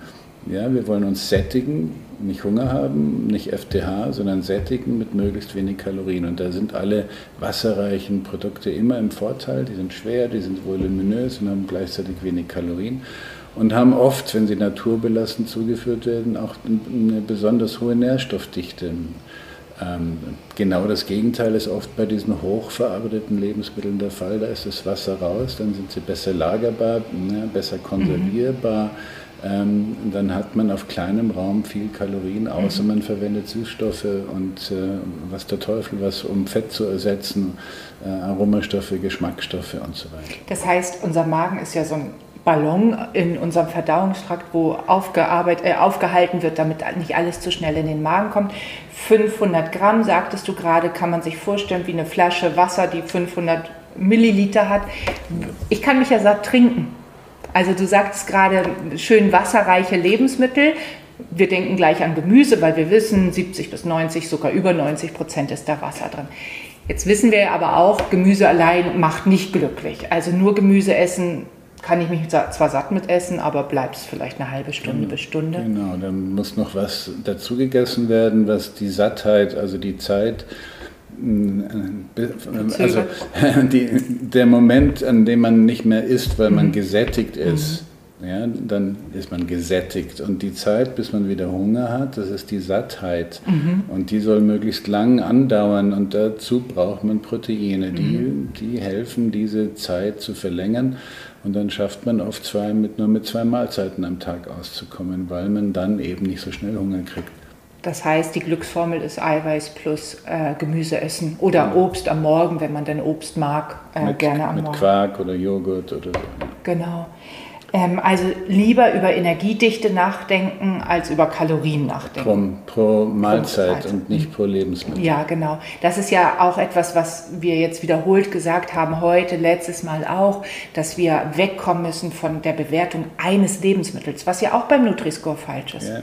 Ja, wir wollen uns sättigen, nicht Hunger haben, nicht FTH, sondern sättigen mit möglichst wenig Kalorien. Und da sind alle wasserreichen Produkte immer im Vorteil. Die sind schwer, die sind voluminös und haben gleichzeitig wenig Kalorien und haben oft, wenn sie naturbelassen zugeführt werden, auch eine besonders hohe Nährstoffdichte. Ähm, genau das Gegenteil ist oft bei diesen hochverarbeiteten Lebensmitteln der Fall. Da ist das Wasser raus, dann sind sie besser lagerbar, ne, besser konservierbar. Mhm. Ähm, dann hat man auf kleinem Raum viel Kalorien, außer mhm. man verwendet Süßstoffe und äh, was der Teufel was, um Fett zu ersetzen, äh, Aromastoffe, Geschmacksstoffe und so weiter. Das heißt, unser Magen ist ja so ein Ballon in unserem Verdauungstrakt, wo aufgearbeitet, äh, aufgehalten wird, damit nicht alles zu schnell in den Magen kommt. 500 Gramm, sagtest du gerade, kann man sich vorstellen wie eine Flasche Wasser, die 500 Milliliter hat. Ich kann mich ja satt trinken. Also du sagst gerade schön wasserreiche Lebensmittel. Wir denken gleich an Gemüse, weil wir wissen, 70 bis 90, sogar über 90 Prozent ist da Wasser drin. Jetzt wissen wir aber auch, Gemüse allein macht nicht glücklich. Also nur Gemüse essen kann ich mich zwar satt mit essen, aber bleibt es vielleicht eine halbe Stunde genau, bis Stunde. Genau, dann muss noch was dazu gegessen werden, was die Sattheit, also die Zeit, mm, also die, der Moment, an dem man nicht mehr isst, weil man mhm. gesättigt ist. Mhm ja, dann ist man gesättigt. Und die Zeit, bis man wieder Hunger hat, das ist die Sattheit. Mhm. Und die soll möglichst lang andauern. Und dazu braucht man Proteine, die, mhm. die helfen, diese Zeit zu verlängern. Und dann schafft man oft zwei, mit, nur mit zwei Mahlzeiten am Tag auszukommen, weil man dann eben nicht so schnell Hunger kriegt. Das heißt, die Glücksformel ist Eiweiß plus äh, Gemüse essen oder ja. Obst am Morgen, wenn man denn Obst mag, äh, mit, gerne am mit Morgen. Mit Quark oder Joghurt oder so. Genau. Ähm, also lieber über Energiedichte nachdenken als über Kalorien nachdenken. Pro, pro Mahlzeit und nicht pro Lebensmittel. Ja, genau. Das ist ja auch etwas, was wir jetzt wiederholt gesagt haben, heute, letztes Mal auch, dass wir wegkommen müssen von der Bewertung eines Lebensmittels, was ja auch beim Nutri-Score falsch ist. Ja.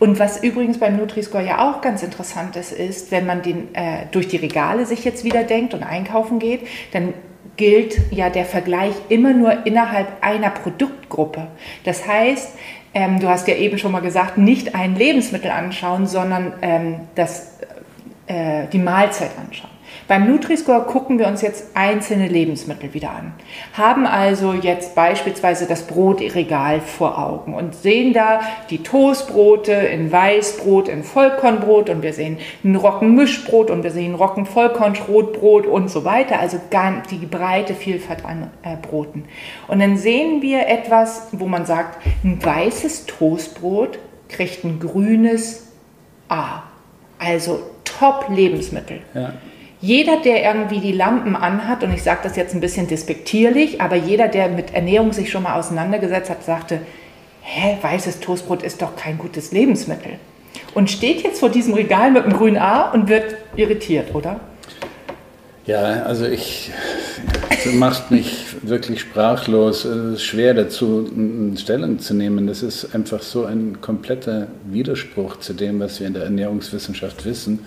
Und was übrigens beim Nutri-Score ja auch ganz interessant ist, ist, wenn man den äh, durch die Regale sich jetzt wieder denkt und einkaufen geht, dann gilt ja der Vergleich immer nur innerhalb einer Produktgruppe. Das heißt, ähm, du hast ja eben schon mal gesagt, nicht ein Lebensmittel anschauen, sondern ähm, das, äh, die Mahlzeit anschauen. Beim Nutri-Score gucken wir uns jetzt einzelne Lebensmittel wieder an, haben also jetzt beispielsweise das Brotregal vor Augen und sehen da die Toastbrote in Weißbrot, in Vollkornbrot und wir sehen ein Roggenmischbrot und wir sehen Roggenvollkornschrotbrot und so weiter, also die breite Vielfalt an äh, Broten. Und dann sehen wir etwas, wo man sagt, ein weißes Toastbrot kriegt ein grünes A, also Top-Lebensmittel. Ja. Jeder, der irgendwie die Lampen anhat, und ich sage das jetzt ein bisschen despektierlich, aber jeder, der mit Ernährung sich schon mal auseinandergesetzt hat, sagte, hä, weißes Toastbrot ist doch kein gutes Lebensmittel. Und steht jetzt vor diesem Regal mit einem grünen A und wird irritiert, oder? Ja, also ich, das macht mich wirklich sprachlos. Es ist schwer dazu Stellung zu nehmen. Das ist einfach so ein kompletter Widerspruch zu dem, was wir in der Ernährungswissenschaft wissen.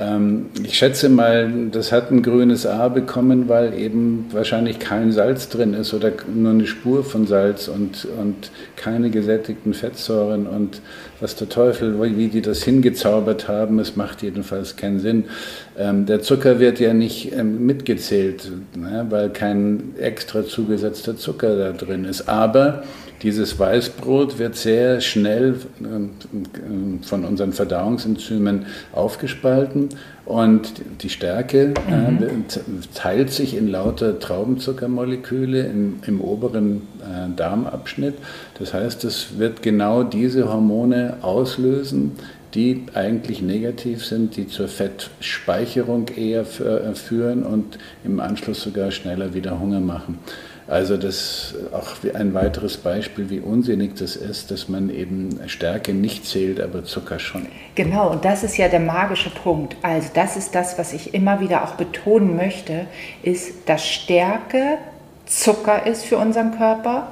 Ähm, ich schätze mal, das hat ein grünes A bekommen, weil eben wahrscheinlich kein Salz drin ist oder nur eine Spur von Salz und, und keine gesättigten Fettsäuren und was der Teufel, wie die das hingezaubert haben, es macht jedenfalls keinen Sinn. Ähm, der Zucker wird ja nicht ähm, mitgezählt, ne, weil kein extra zugesetzter Zucker da drin ist. Aber dieses Weißbrot wird sehr schnell von unseren Verdauungsenzymen aufgespalten und die Stärke mhm. äh, teilt sich in lauter Traubenzuckermoleküle im, im oberen äh, Darmabschnitt. Das heißt, es wird genau diese Hormone auslösen, die eigentlich negativ sind, die zur Fettspeicherung eher führen und im Anschluss sogar schneller wieder Hunger machen. Also das ist auch ein weiteres Beispiel, wie unsinnig das ist, dass man eben Stärke nicht zählt, aber Zucker schon. Genau, und das ist ja der magische Punkt. Also das ist das, was ich immer wieder auch betonen möchte, ist, dass Stärke Zucker ist für unseren Körper,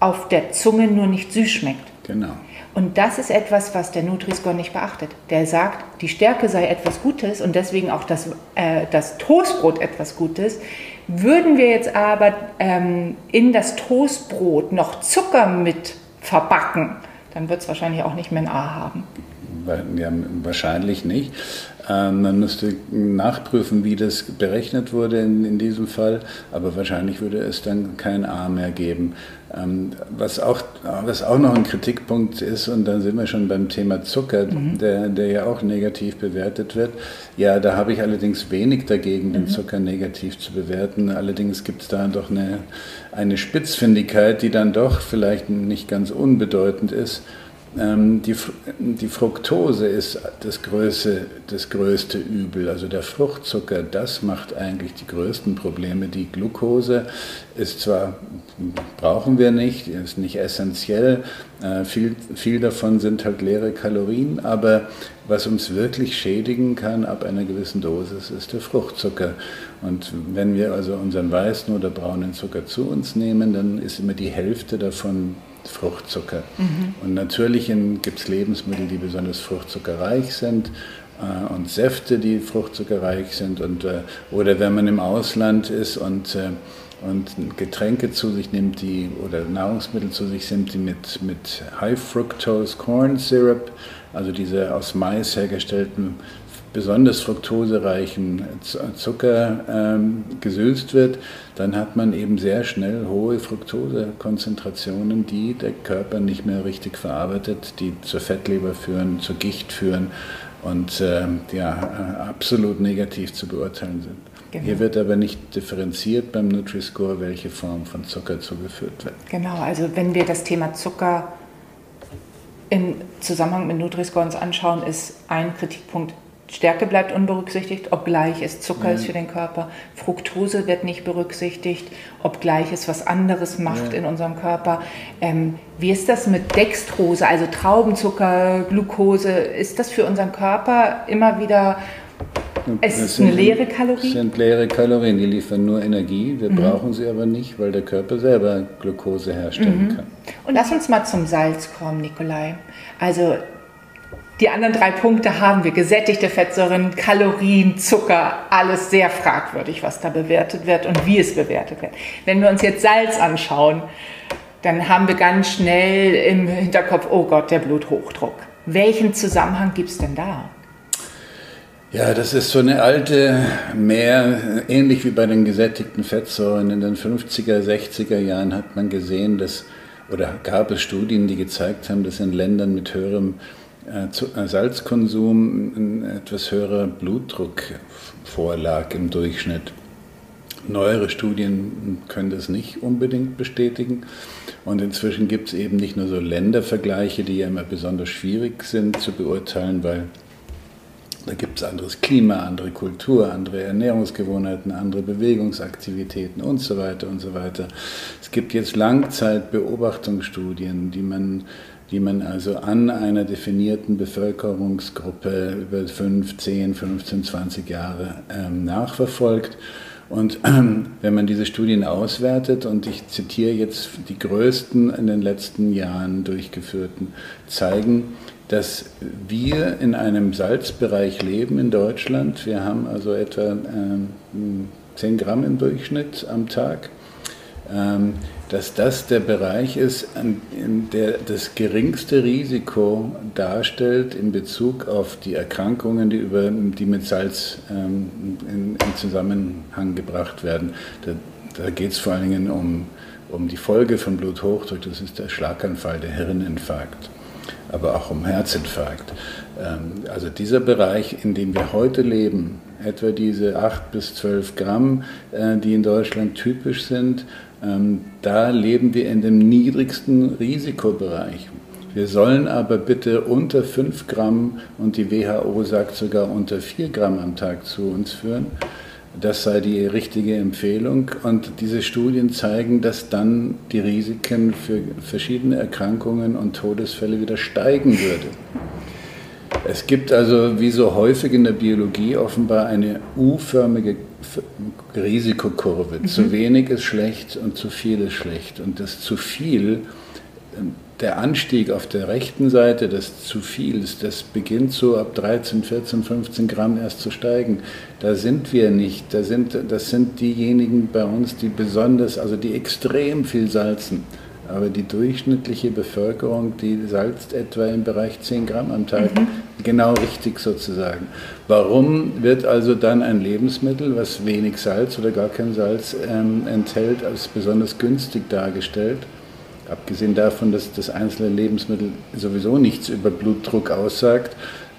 auf der Zunge nur nicht süß schmeckt. Genau. Und das ist etwas, was der Nutri-Score nicht beachtet. Der sagt, die Stärke sei etwas Gutes und deswegen auch das, äh, das Toastbrot etwas Gutes. Würden wir jetzt aber ähm, in das Toastbrot noch Zucker mit verbacken, dann wird es wahrscheinlich auch nicht mehr ein A haben. Ja, wahrscheinlich nicht. Ähm, man müsste nachprüfen, wie das berechnet wurde in, in, diesem Fall, aber wahrscheinlich würde es dann kein A mehr geben. Ähm, was, auch, was auch noch ein Kritikpunkt ist, und dann sind wir schon beim Thema Zucker, mhm. der, der ja auch negativ bewertet wird. Ja, da habe ich allerdings wenig dagegen, den mhm. Zucker negativ zu bewerten. Allerdings gibt es da doch eine, eine Spitzfindigkeit, die dann doch vielleicht nicht ganz unbedeutend ist. Ähm, die, die Fructose ist das größte, das größte Übel. Also der Fruchtzucker, das macht eigentlich die größten Probleme. Die Glucose ist zwar, brauchen wir nicht, ist nicht essentiell, äh, viel, viel davon sind halt leere Kalorien, aber was uns wirklich schädigen kann ab einer gewissen Dosis, ist der Fruchtzucker. Und wenn wir also unseren weißen oder braunen Zucker zu uns nehmen, dann ist immer die Hälfte davon Fruchtzucker. Mhm. Und natürlich gibt es Lebensmittel, die besonders fruchtzuckerreich sind äh, und Säfte, die fruchtzuckerreich sind. Und, äh, oder wenn man im Ausland ist und, äh, und Getränke zu sich nimmt, die, oder Nahrungsmittel zu sich nimmt, die mit, mit High Fructose Corn Syrup, also diese aus Mais hergestellten besonders fruktosereichen Zucker ähm, gesülzt wird, dann hat man eben sehr schnell hohe Fructosekonzentrationen, die der Körper nicht mehr richtig verarbeitet, die zur Fettleber führen, zur Gicht führen und äh, ja, absolut negativ zu beurteilen sind. Genau. Hier wird aber nicht differenziert beim Nutri-Score, welche Form von Zucker zugeführt wird. Genau, also wenn wir das Thema Zucker im Zusammenhang mit Nutri-Score uns anschauen, ist ein Kritikpunkt Stärke bleibt unberücksichtigt, obgleich es Zucker ja. ist für den Körper. Fructose wird nicht berücksichtigt, obgleich es was anderes macht ja. in unserem Körper. Ähm, wie ist das mit Dextrose, also Traubenzucker, Glucose? Ist das für unseren Körper immer wieder es ist eine leere Kalorie? Es sind leere Kalorien, die liefern nur Energie. Wir mhm. brauchen sie aber nicht, weil der Körper selber Glucose herstellen mhm. kann. Und lass uns mal zum Salz kommen, Nikolai. Also die anderen drei Punkte haben wir. Gesättigte Fettsäuren, Kalorien, Zucker, alles sehr fragwürdig, was da bewertet wird und wie es bewertet wird. Wenn wir uns jetzt Salz anschauen, dann haben wir ganz schnell im Hinterkopf, oh Gott, der Bluthochdruck. Welchen Zusammenhang gibt es denn da? Ja, das ist so eine alte mehr, ähnlich wie bei den gesättigten Fettsäuren. In den 50er, 60er Jahren hat man gesehen, dass, oder gab es Studien, die gezeigt haben, dass in Ländern mit höherem Salzkonsum ein etwas höherer Blutdruck vorlag im Durchschnitt. Neuere Studien können das nicht unbedingt bestätigen. Und inzwischen gibt es eben nicht nur so Ländervergleiche, die ja immer besonders schwierig sind zu beurteilen, weil Da gibt es anderes Klima, andere Kultur, andere Ernährungsgewohnheiten, andere Bewegungsaktivitäten und so weiter und so weiter. Es gibt jetzt Langzeitbeobachtungsstudien, die man, die man also an einer definierten Bevölkerungsgruppe über 5, 10, 15, 20 Jahre ähm, nachverfolgt. Und ähm, wenn man diese Studien auswertet, und ich zitiere jetzt die größten in den letzten Jahren durchgeführten, zeigen, dass wir in einem Salzbereich leben in Deutschland. Wir haben also etwa ähm, 10 Gramm im Durchschnitt am Tag. Ähm, dass das der Bereich ist, der das geringste Risiko darstellt in Bezug auf die Erkrankungen, die, über, die mit Salz ähm, in, in, Zusammenhang gebracht werden. Da, da geht es vor allen Dingen um, um die Folge von Bluthochdruck, das ist der Schlaganfall, der Hirninfarkt aber auch um Herzinfarkt. Ähm, also dieser Bereich, in dem wir heute leben, etwa diese 8 bis 12 Gramm, äh, die in Deutschland typisch sind, ähm, da leben wir in dem niedrigsten Risikobereich. Wir sollen aber bitte unter 5 Gramm und die WHO sagt sogar unter 4 Gramm am Tag zu uns führen. Das sei die richtige Empfehlung. Und diese Studien zeigen, dass dann die Risiken für verschiedene Erkrankungen und Todesfälle wieder steigen würde. Es gibt also, wie so häufig in der Biologie, offenbar eine U-förmige Risikokurve. Mhm. Zu wenig ist schlecht und zu viel ist schlecht. Und das zu viel der Anstieg auf der rechten Seite des zu viel, das beginnt so ab 13, 14, 15 Gramm erst zu steigen. Da sind wir nicht. Da sind, das sind diejenigen bei uns, die besonders, also die extrem viel salzen. Aber die durchschnittliche Bevölkerung, die salzt etwa im Bereich 10 Gramm am Tag. Mhm. Genau richtig sozusagen. Warum wird also dann ein Lebensmittel, was wenig Salz oder gar kein Salz ähm, enthält, als besonders günstig dargestellt? Abgesehen davon, dass das einzelne Lebensmittel sowieso nichts über Blutdruck aussagt.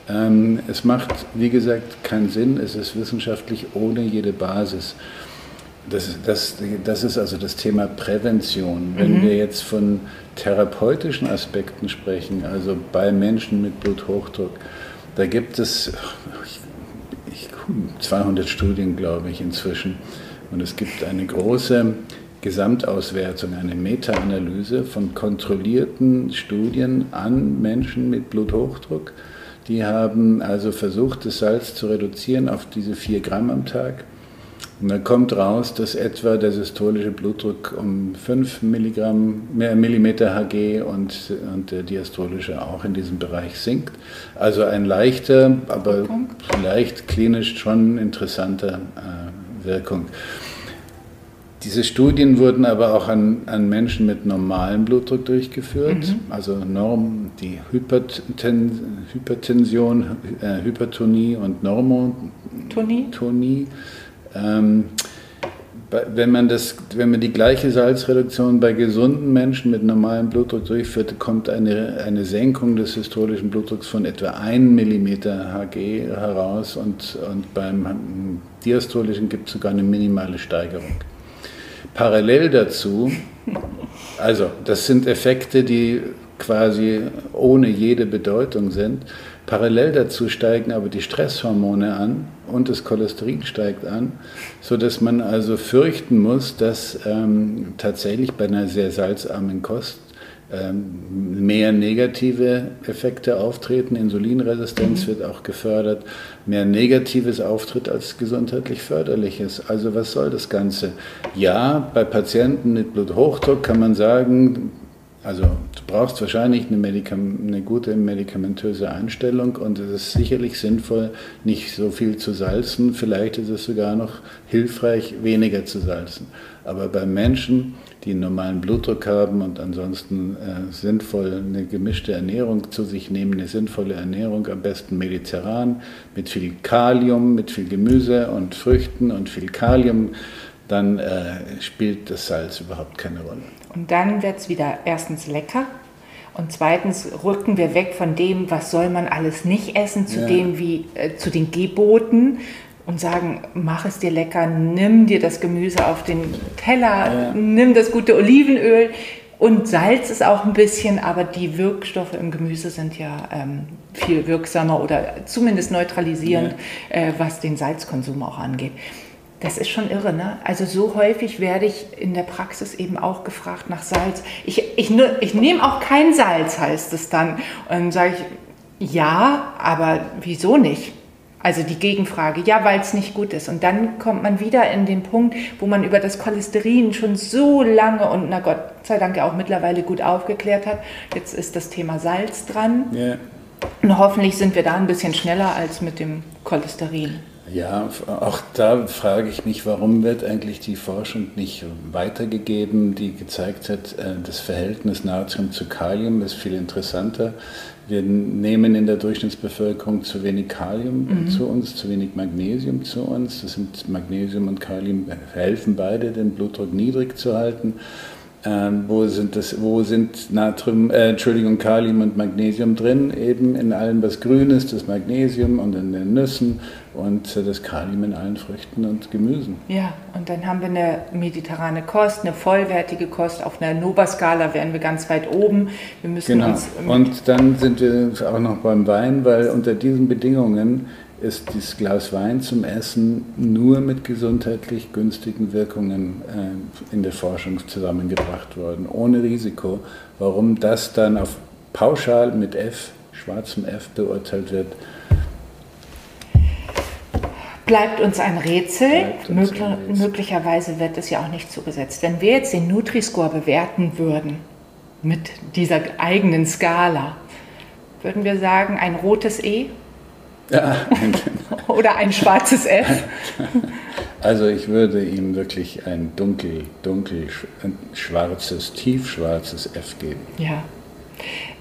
Ähm, es macht, wie gesagt, keinen Sinn. Es ist wissenschaftlich ohne jede Basis. Das, das, das ist also das Thema Prävention. Wenn mhm. wir jetzt von therapeutischen Aspekten sprechen, also bei Menschen mit Bluthochdruck, da gibt es ich, 200 Studien, glaube ich, inzwischen. Und es gibt eine große Gesamtauswertung, eine Meta-Analyse von kontrollierten Studien an Menschen mit Bluthochdruck. Die haben also versucht, das Salz zu reduzieren auf diese 4 Gramm am Tag. Und dann kommt raus, dass etwa der systolische Blutdruck um 5 Milligramm, mehr Millimeter Hg und, und der diastolische auch in diesem Bereich sinkt. Also ein leichter, aber vielleicht klinisch schon interessanter äh, Wirkung. Diese Studien wurden aber auch an, an Menschen mit normalem Blutdruck durchgeführt, mhm. also Norm, die Hyperten, Hypertension, äh, Hypertonie und Normotonie. Ähm, wenn man, das, wenn man die gleiche Salzreduktion bei gesunden Menschen mit normalem Blutdruck durchführt, kommt eine, eine Senkung des systolischen Blutdrucks von etwa 1 mm Hg heraus und, und beim diastolischen gibt es sogar eine minimale Steigerung. Parallel dazu, also das sind Effekte, die quasi ohne jede Bedeutung sind. Parallel dazu steigen aber die Stresshormone an und das Cholesterin steigt an, sodass man also fürchten muss, dass ähm, tatsächlich bei einer sehr salzarmen Kost ähm, mehr negative Effekte auftreten. Insulinresistenz wird auch gefördert. Mehr Negatives auftritt als gesundheitlich Förderliches. Also was soll das Ganze? Ja, bei Patienten mit Bluthochdruck kann man sagen, also brauchst wahrscheinlich eine, Medikam eine, gute medikamentöse Einstellung und es ist sicherlich sinnvoll, nicht so viel zu salzen. Vielleicht ist es sogar noch hilfreich, weniger zu salzen. Aber bei Menschen, die einen normalen Blutdruck haben und ansonsten äh, sinnvoll eine gemischte Ernährung zu sich nehmen, eine sinnvolle Ernährung, am besten mediterran, mit viel Kalium, mit viel Gemüse und Früchten und viel Kalium, dann äh, spielt das Salz überhaupt keine Rolle. Und dann wird es wieder erstens lecker und zweitens rücken wir weg von dem, was soll man alles nicht essen, zu ja. dem wie äh, zu den Geboten und sagen, mach es dir lecker, nimm dir das Gemüse auf den Teller, ja. nimm das gute Olivenöl. Und Salz ist auch ein bisschen, aber die Wirkstoffe im Gemüse sind ja ähm, viel wirksamer oder zumindest neutralisierend, ja. äh, was den Salzkonsum auch angeht. Das ist schon irre, ne? Also so häufig werde ich in der Praxis eben auch gefragt nach Salz. Ich, ich, ich nehme auch kein Salz, heißt es dann. Und dann sage ich, ja, aber wieso nicht? Also die Gegenfrage, ja, weil es nicht gut ist. Und dann kommt man wieder in den Punkt, wo man über das Cholesterin schon so lange und na Gott sei Dank ja auch mittlerweile gut aufgeklärt hat. Jetzt ist das Thema Salz dran. Yeah. Und hoffentlich sind wir da ein bisschen schneller als mit dem Cholesterin. Ja, auch da frage ich mich, warum wird eigentlich die Forschung nicht weitergegeben, die gezeigt hat, äh, das Verhältnis Natrium zu Kalium ist viel interessanter. Wir nehmen in der Durchschnittsbevölkerung zu wenig Kalium mhm. zu uns, zu wenig Magnesium zu uns. Das sind Magnesium und Kalium helfen beide, den Blutdruck niedrig zu halten. Ähm, wo sind das, wo sind Natrium, äh, Entschuldigung, Kalium und Magnesium drin? Eben in allem, was grün ist, das Magnesium und in den Nüssen und äh, das Kalium in allen Früchten und Gemüsen. Ja, und dann haben wir eine mediterrane Kost, eine vollwertige Kost. Auf einer Nova-Skala wären wir ganz weit oben. Wir müssen genau. und dann sind wir auch noch beim Wein, weil unter diesen Bedingungen ist dieses Glas Wein zum Essen nur mit gesundheitlich günstigen Wirkungen äh, in der Forschung zusammengebracht worden, ohne Risiko. Warum das dann auf pauschal mit F, schwarzem F beurteilt wird, bleibt uns ein Rätsel. Uns Möglich, ein Rätsel. Möglicherweise wird es ja auch nicht zugesetzt. Wenn wir jetzt den Nutri-Score bewerten würden mit dieser eigenen Skala, würden wir sagen, ein rotes E ja, Oder ein schwarzes F? Also ich würde ihm wirklich ein dunkel, dunkel schwarzes, tiefschwarzes F geben. Ja.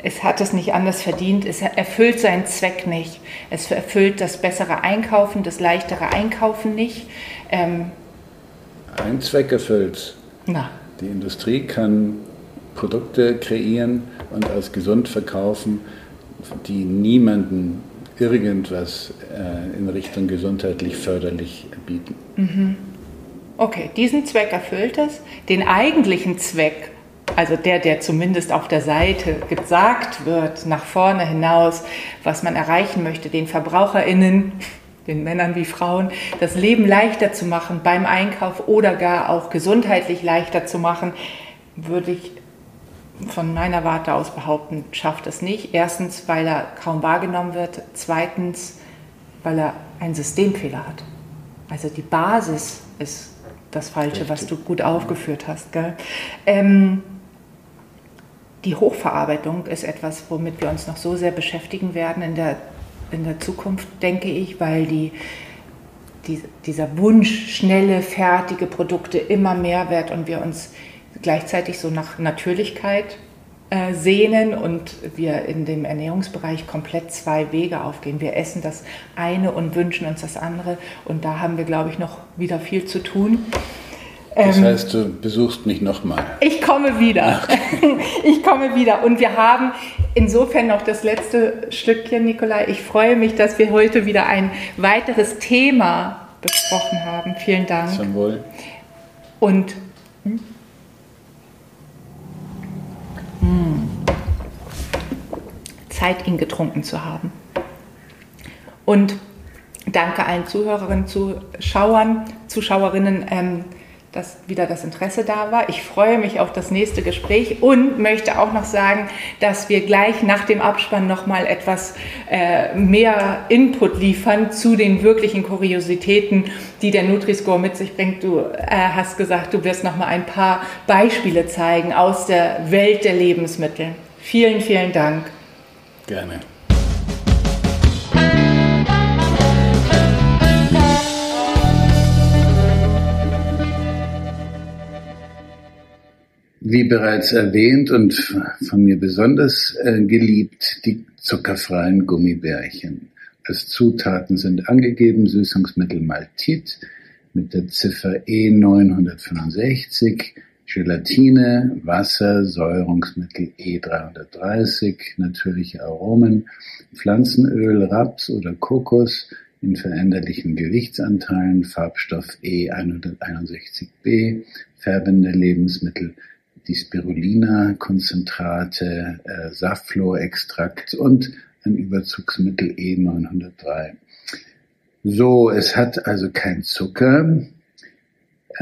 Es hat es nicht anders verdient. Es erfüllt seinen Zweck nicht. Es erfüllt das bessere Einkaufen, das leichtere Einkaufen nicht. Ähm ein Zweck erfüllt. Na. Die Industrie kann Produkte kreieren und als gesund verkaufen, die niemanden irgendwas äh, in Richtung gesundheitlich förderlich bieten. Mhm. Okay, diesen Zweck erfüllt es. Den eigentlichen Zweck, also der, der zumindest auf der Seite gesagt wird, nach vorne hinaus, was man erreichen möchte, den VerbraucherInnen, den Männern wie Frauen, das Leben leichter zu machen beim Einkauf oder gar auch gesundheitlich leichter zu machen, würde ich von meiner Warte aus behaupten, schafft es nicht. Erstens, weil er kaum wahrgenommen wird. Zweitens, weil er einen Systemfehler hat. Also die Basis ist das Falsche, was du gut aufgeführt hast. Ähm, die Hochverarbeitung ist etwas, womit wir uns noch so sehr beschäftigen werden in der, in der Zukunft, denke ich, weil die, die, dieser Wunsch, schnelle, fertige Produkte immer mehr wird und wir uns gleichzeitig so nach Natürlichkeit äh, sehnen und wir in dem Ernährungsbereich komplett zwei Wege aufgehen. Wir essen das eine und wünschen uns das andere und da haben wir, glaube ich, noch wieder viel zu tun. Das ähm, heißt, du besuchst mich nochmal. Ich komme wieder. Okay. Ich komme wieder. Und wir haben insofern noch das letzte Stückchen, Nikolai. Ich freue mich, dass wir heute wieder ein weiteres Thema besprochen haben. Vielen Dank. Zum Wohl. Und Zeit, ihn getrunken zu haben. Und danke allen Zuhörerinnen, Zuschauern, Zuschauerinnen, ähm, dass wieder das Interesse da war. Ich freue mich auf das nächste Gespräch und möchte auch noch sagen, dass wir gleich nach dem Abspann noch mal etwas äh, mehr Input liefern zu den wirklichen Kuriositäten, die der Nutri-Score mit sich bringt. Du äh, hast gesagt, du wirst noch mal ein paar Beispiele zeigen aus der Welt der Lebensmittel. Vielen, vielen Dank. Gerne. Wie bereits erwähnt und von mir besonders äh, geliebt, die zuckerfreien Gummibärchen. Als Zutaten sind angegeben Süßungsmittel Maltit mit der Ziffer E965, Gelatine, Wasser, Säurungsmittel E330, natürliche Aromen, Pflanzenöl, Raps oder Kokos in veränderlichen Gewichtsanteilen, Farbstoff E161b, färbende Lebensmittel, die Spirulina-Konzentrate, äh, Saftfloh-Extrakt und ein Überzugsmittel E903. So, es hat also kein Zucker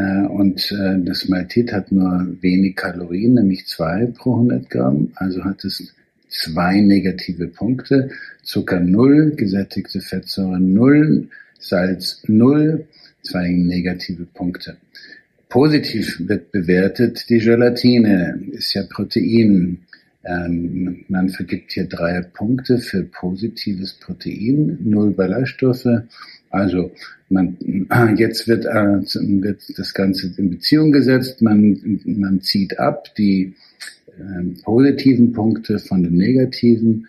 und äh, das Maltit hat nur wenig Kalorien, nämlich zwei pro 100 Gramm, also hat es zwei negative Punkte. Zucker null, gesättigte Fettsäuren null, Salz null, zwei negative Punkte. Positiv wird bewertet die Gelatine, ist ja Protein. Ähm, man vergibt hier drei Punkte für positives Protein, null Ballaststoffe. Also man, jetzt wird, äh, wird das Ganze in Beziehung gesetzt. Man, man zieht ab die äh, positiven Punkte von den negativen.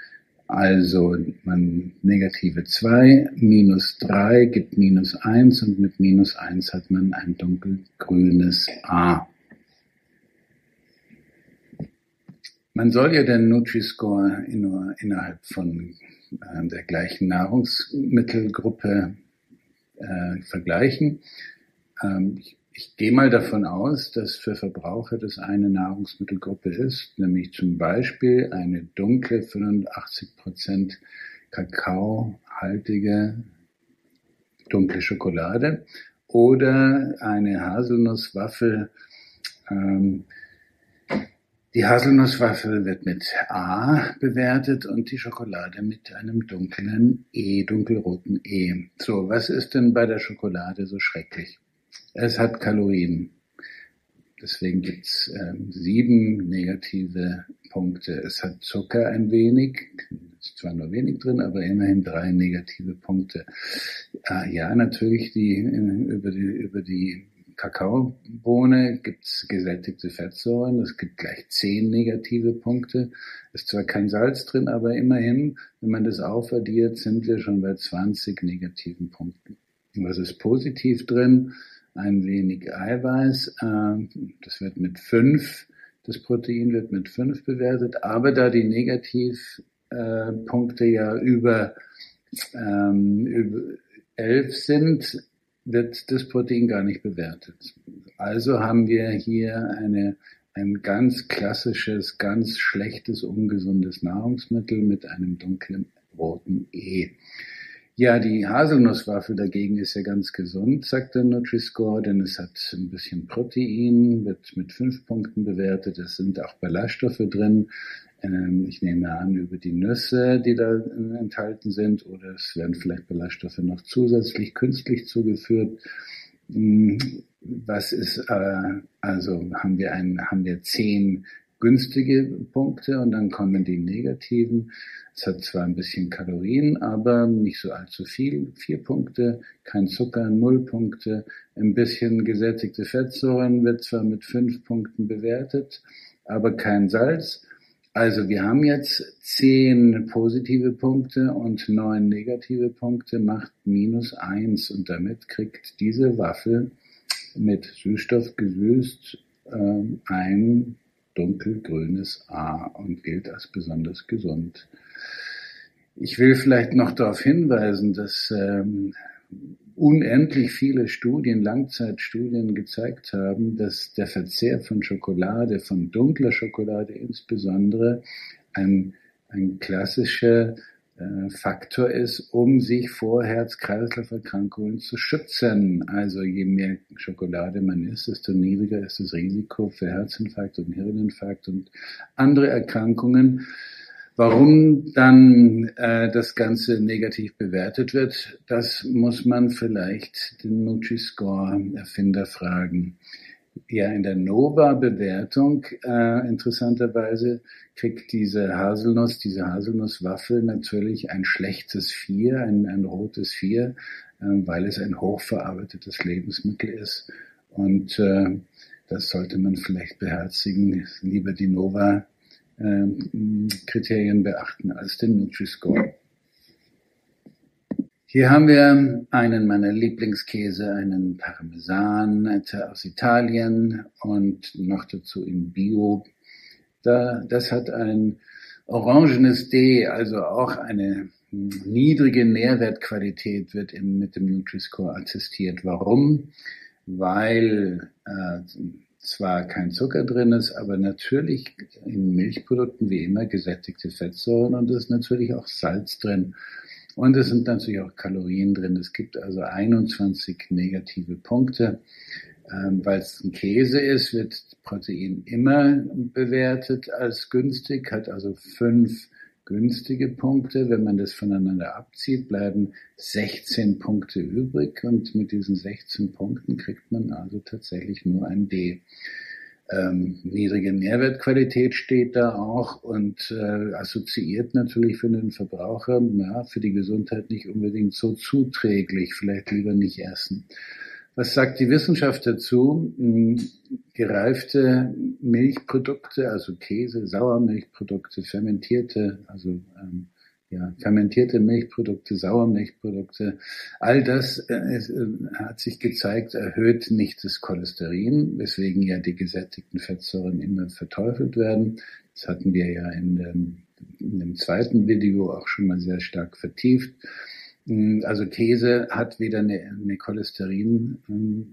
Also man negative 2 minus 3 gibt minus 1 und mit minus 1 hat man ein dunkelgrünes A. Man soll ja den Nutri-Score nur innerhalb von äh, der gleichen Nahrungsmittelgruppe äh, vergleichen. Ähm, ich, ich gehe mal davon aus, dass für Verbraucher das eine Nahrungsmittelgruppe ist, nämlich zum Beispiel eine dunkle 85 Prozent Kakaohaltige dunkle Schokolade oder eine Haselnusswaffel ähm, die Haselnusswaffel wird mit A bewertet und die Schokolade mit einem dunklen E, dunkelroten E. So, was ist denn bei der Schokolade so schrecklich? Es hat Kalorien. Deswegen gibt's ähm, sieben negative Punkte. Es hat Zucker ein wenig, ist zwar nur wenig drin, aber immerhin drei negative Punkte. Ah, ja, natürlich die, äh, über die, über die Kakaobohne gibt's gesättigte Fettsäuren. Es gibt gleich zehn negative Punkte. Ist zwar kein Salz drin, aber immerhin, wenn man das aufaddiert, sind wir schon bei 20 negativen Punkten. Was ist positiv drin? Ein wenig Eiweiß. Äh, das wird mit fünf, das Protein wird mit fünf bewertet. Aber da die Negativpunkte ja über, ähm, über elf sind, wird das Protein gar nicht bewertet. Also haben wir hier eine, ein ganz klassisches, ganz schlechtes, ungesundes Nahrungsmittel mit einem dunklen roten E. Ja, die Haselnusswaffel dagegen ist ja ganz gesund, sagt der Nutri-Score, denn es hat ein bisschen Protein, wird mit fünf Punkten bewertet. Es sind auch Ballaststoffe drin. Ähm, ich nehme an, über die Nüsse, die da äh, enthalten sind, oder es werden vielleicht Ballaststoffe noch zusätzlich künstlich zugeführt. Hm, was ist, äh, also haben wir ein, haben wir zehn günstige Punkte und dann kommen die negativen. Es hat zwar ein bisschen Kalorien, aber nicht so allzu viel. Vier Punkte, kein Zucker, null Punkte. Ein bisschen gesättigte Fettsäuren wird zwar mit fünf Punkten bewertet, aber kein Salz. Also wir haben jetzt zehn positive Punkte und neun negative Punkte macht minus eins und damit kriegt diese Waffel mit Süßstoff gesüßt äh, ein dunkelgrünes A und gilt als besonders gesund. Ich will vielleicht noch darauf hinweisen, dass ähm, unendlich viele Studien, Langzeitstudien gezeigt haben, dass der Verzehr von Schokolade, von dunkler Schokolade insbesondere, ein, ein klassischer äh, Faktor ist, um sich vor Herz-Kreislauf-Erkrankungen zu schützen. Also je mehr Schokolade man isst, desto niedriger ist das Risiko für Herzinfarkt und Hirninfarkt und andere Erkrankungen. Warum dann äh, das Ganze negativ bewertet wird, das muss man vielleicht den Nutri-Score-Erfinder fragen. Ja, in der Nova-Bewertung äh, interessanterweise kriegt diese Haselnuss, diese Haselnusswaffel natürlich ein schlechtes Vier, ein, ein rotes Vier, äh, weil es ein hochverarbeitetes Lebensmittel ist. Und äh, das sollte man vielleicht beherzigen, lieber die Nova Kriterien beachten als den Nutri-Score. Hier haben wir einen meiner Lieblingskäse, einen Parmesan aus Italien und noch dazu in Bio. Da, das hat ein orangenes D, also auch eine niedrige Nährwertqualität wird mit dem Nutri-Score attestiert. Warum? Weil äh, zwar kein Zucker drin ist, aber natürlich in Milchprodukten wie immer gesättigte Fettsäuren und es ist natürlich auch Salz drin. Und es sind natürlich auch Kalorien drin. Es gibt also 21 negative Punkte. Ähm, Weil es ein Käse ist, wird Protein immer bewertet als günstig, hat also fünf günstige Punkte. Wenn man das voneinander abzieht, bleiben 16 Punkte übrig und mit diesen 16 Punkten kriegt man also tatsächlich nur ein D. Ähm, niedrige Nährwertqualität steht da auch und äh, assoziiert natürlich für den Verbraucher, ja, für die Gesundheit nicht unbedingt so zuträglich, vielleicht lieber nicht essen. Was sagt die Wissenschaft dazu? Hm, gereifte Milchprodukte, also Käse, Sauermilchprodukte, fermentierte, also ähm, ja, fermentierte Milchprodukte, Sauermilchprodukte, all das äh, äh, hat sich gezeigt, erhöht nicht das Cholesterin, weswegen ja die gesättigten Fettsäuren immer verteufelt werden. Das hatten wir ja in dem, in dem zweiten Video auch schon mal sehr stark vertieft. Hm, also Käse hat weder eine, eine Cholesterin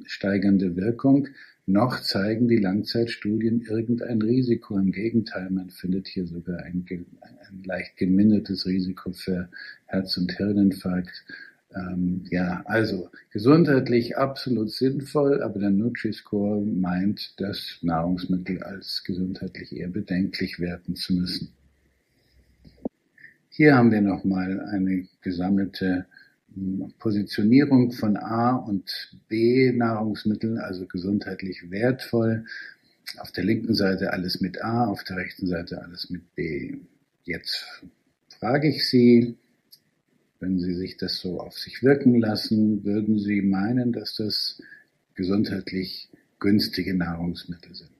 steigernde Wirkung, noch zeigen die Langzeitstudien irgendein Risiko. Im Gegenteil, man findet hier sogar ein, ein leicht gemindertes Risiko für Herz- und Hirninfarkt. Ähm, ja, also gesundheitlich absolut sinnvoll, aber der Nutri-Score meint, dass Nahrungsmittel als gesundheitlich eher bedenklich werten zu müssen. Hier haben wir nochmal eine gesammelte hm, Positionierung von A und B Nahrungsmitteln, also gesundheitlich wertvoll. Auf der linken Seite alles mit A, auf der rechten Seite alles mit B. Jetzt frage ich Sie, wenn Sie sich das so auf sich wirken lassen, würden Sie meinen, dass das gesundheitlich günstige Nahrungsmittel sind?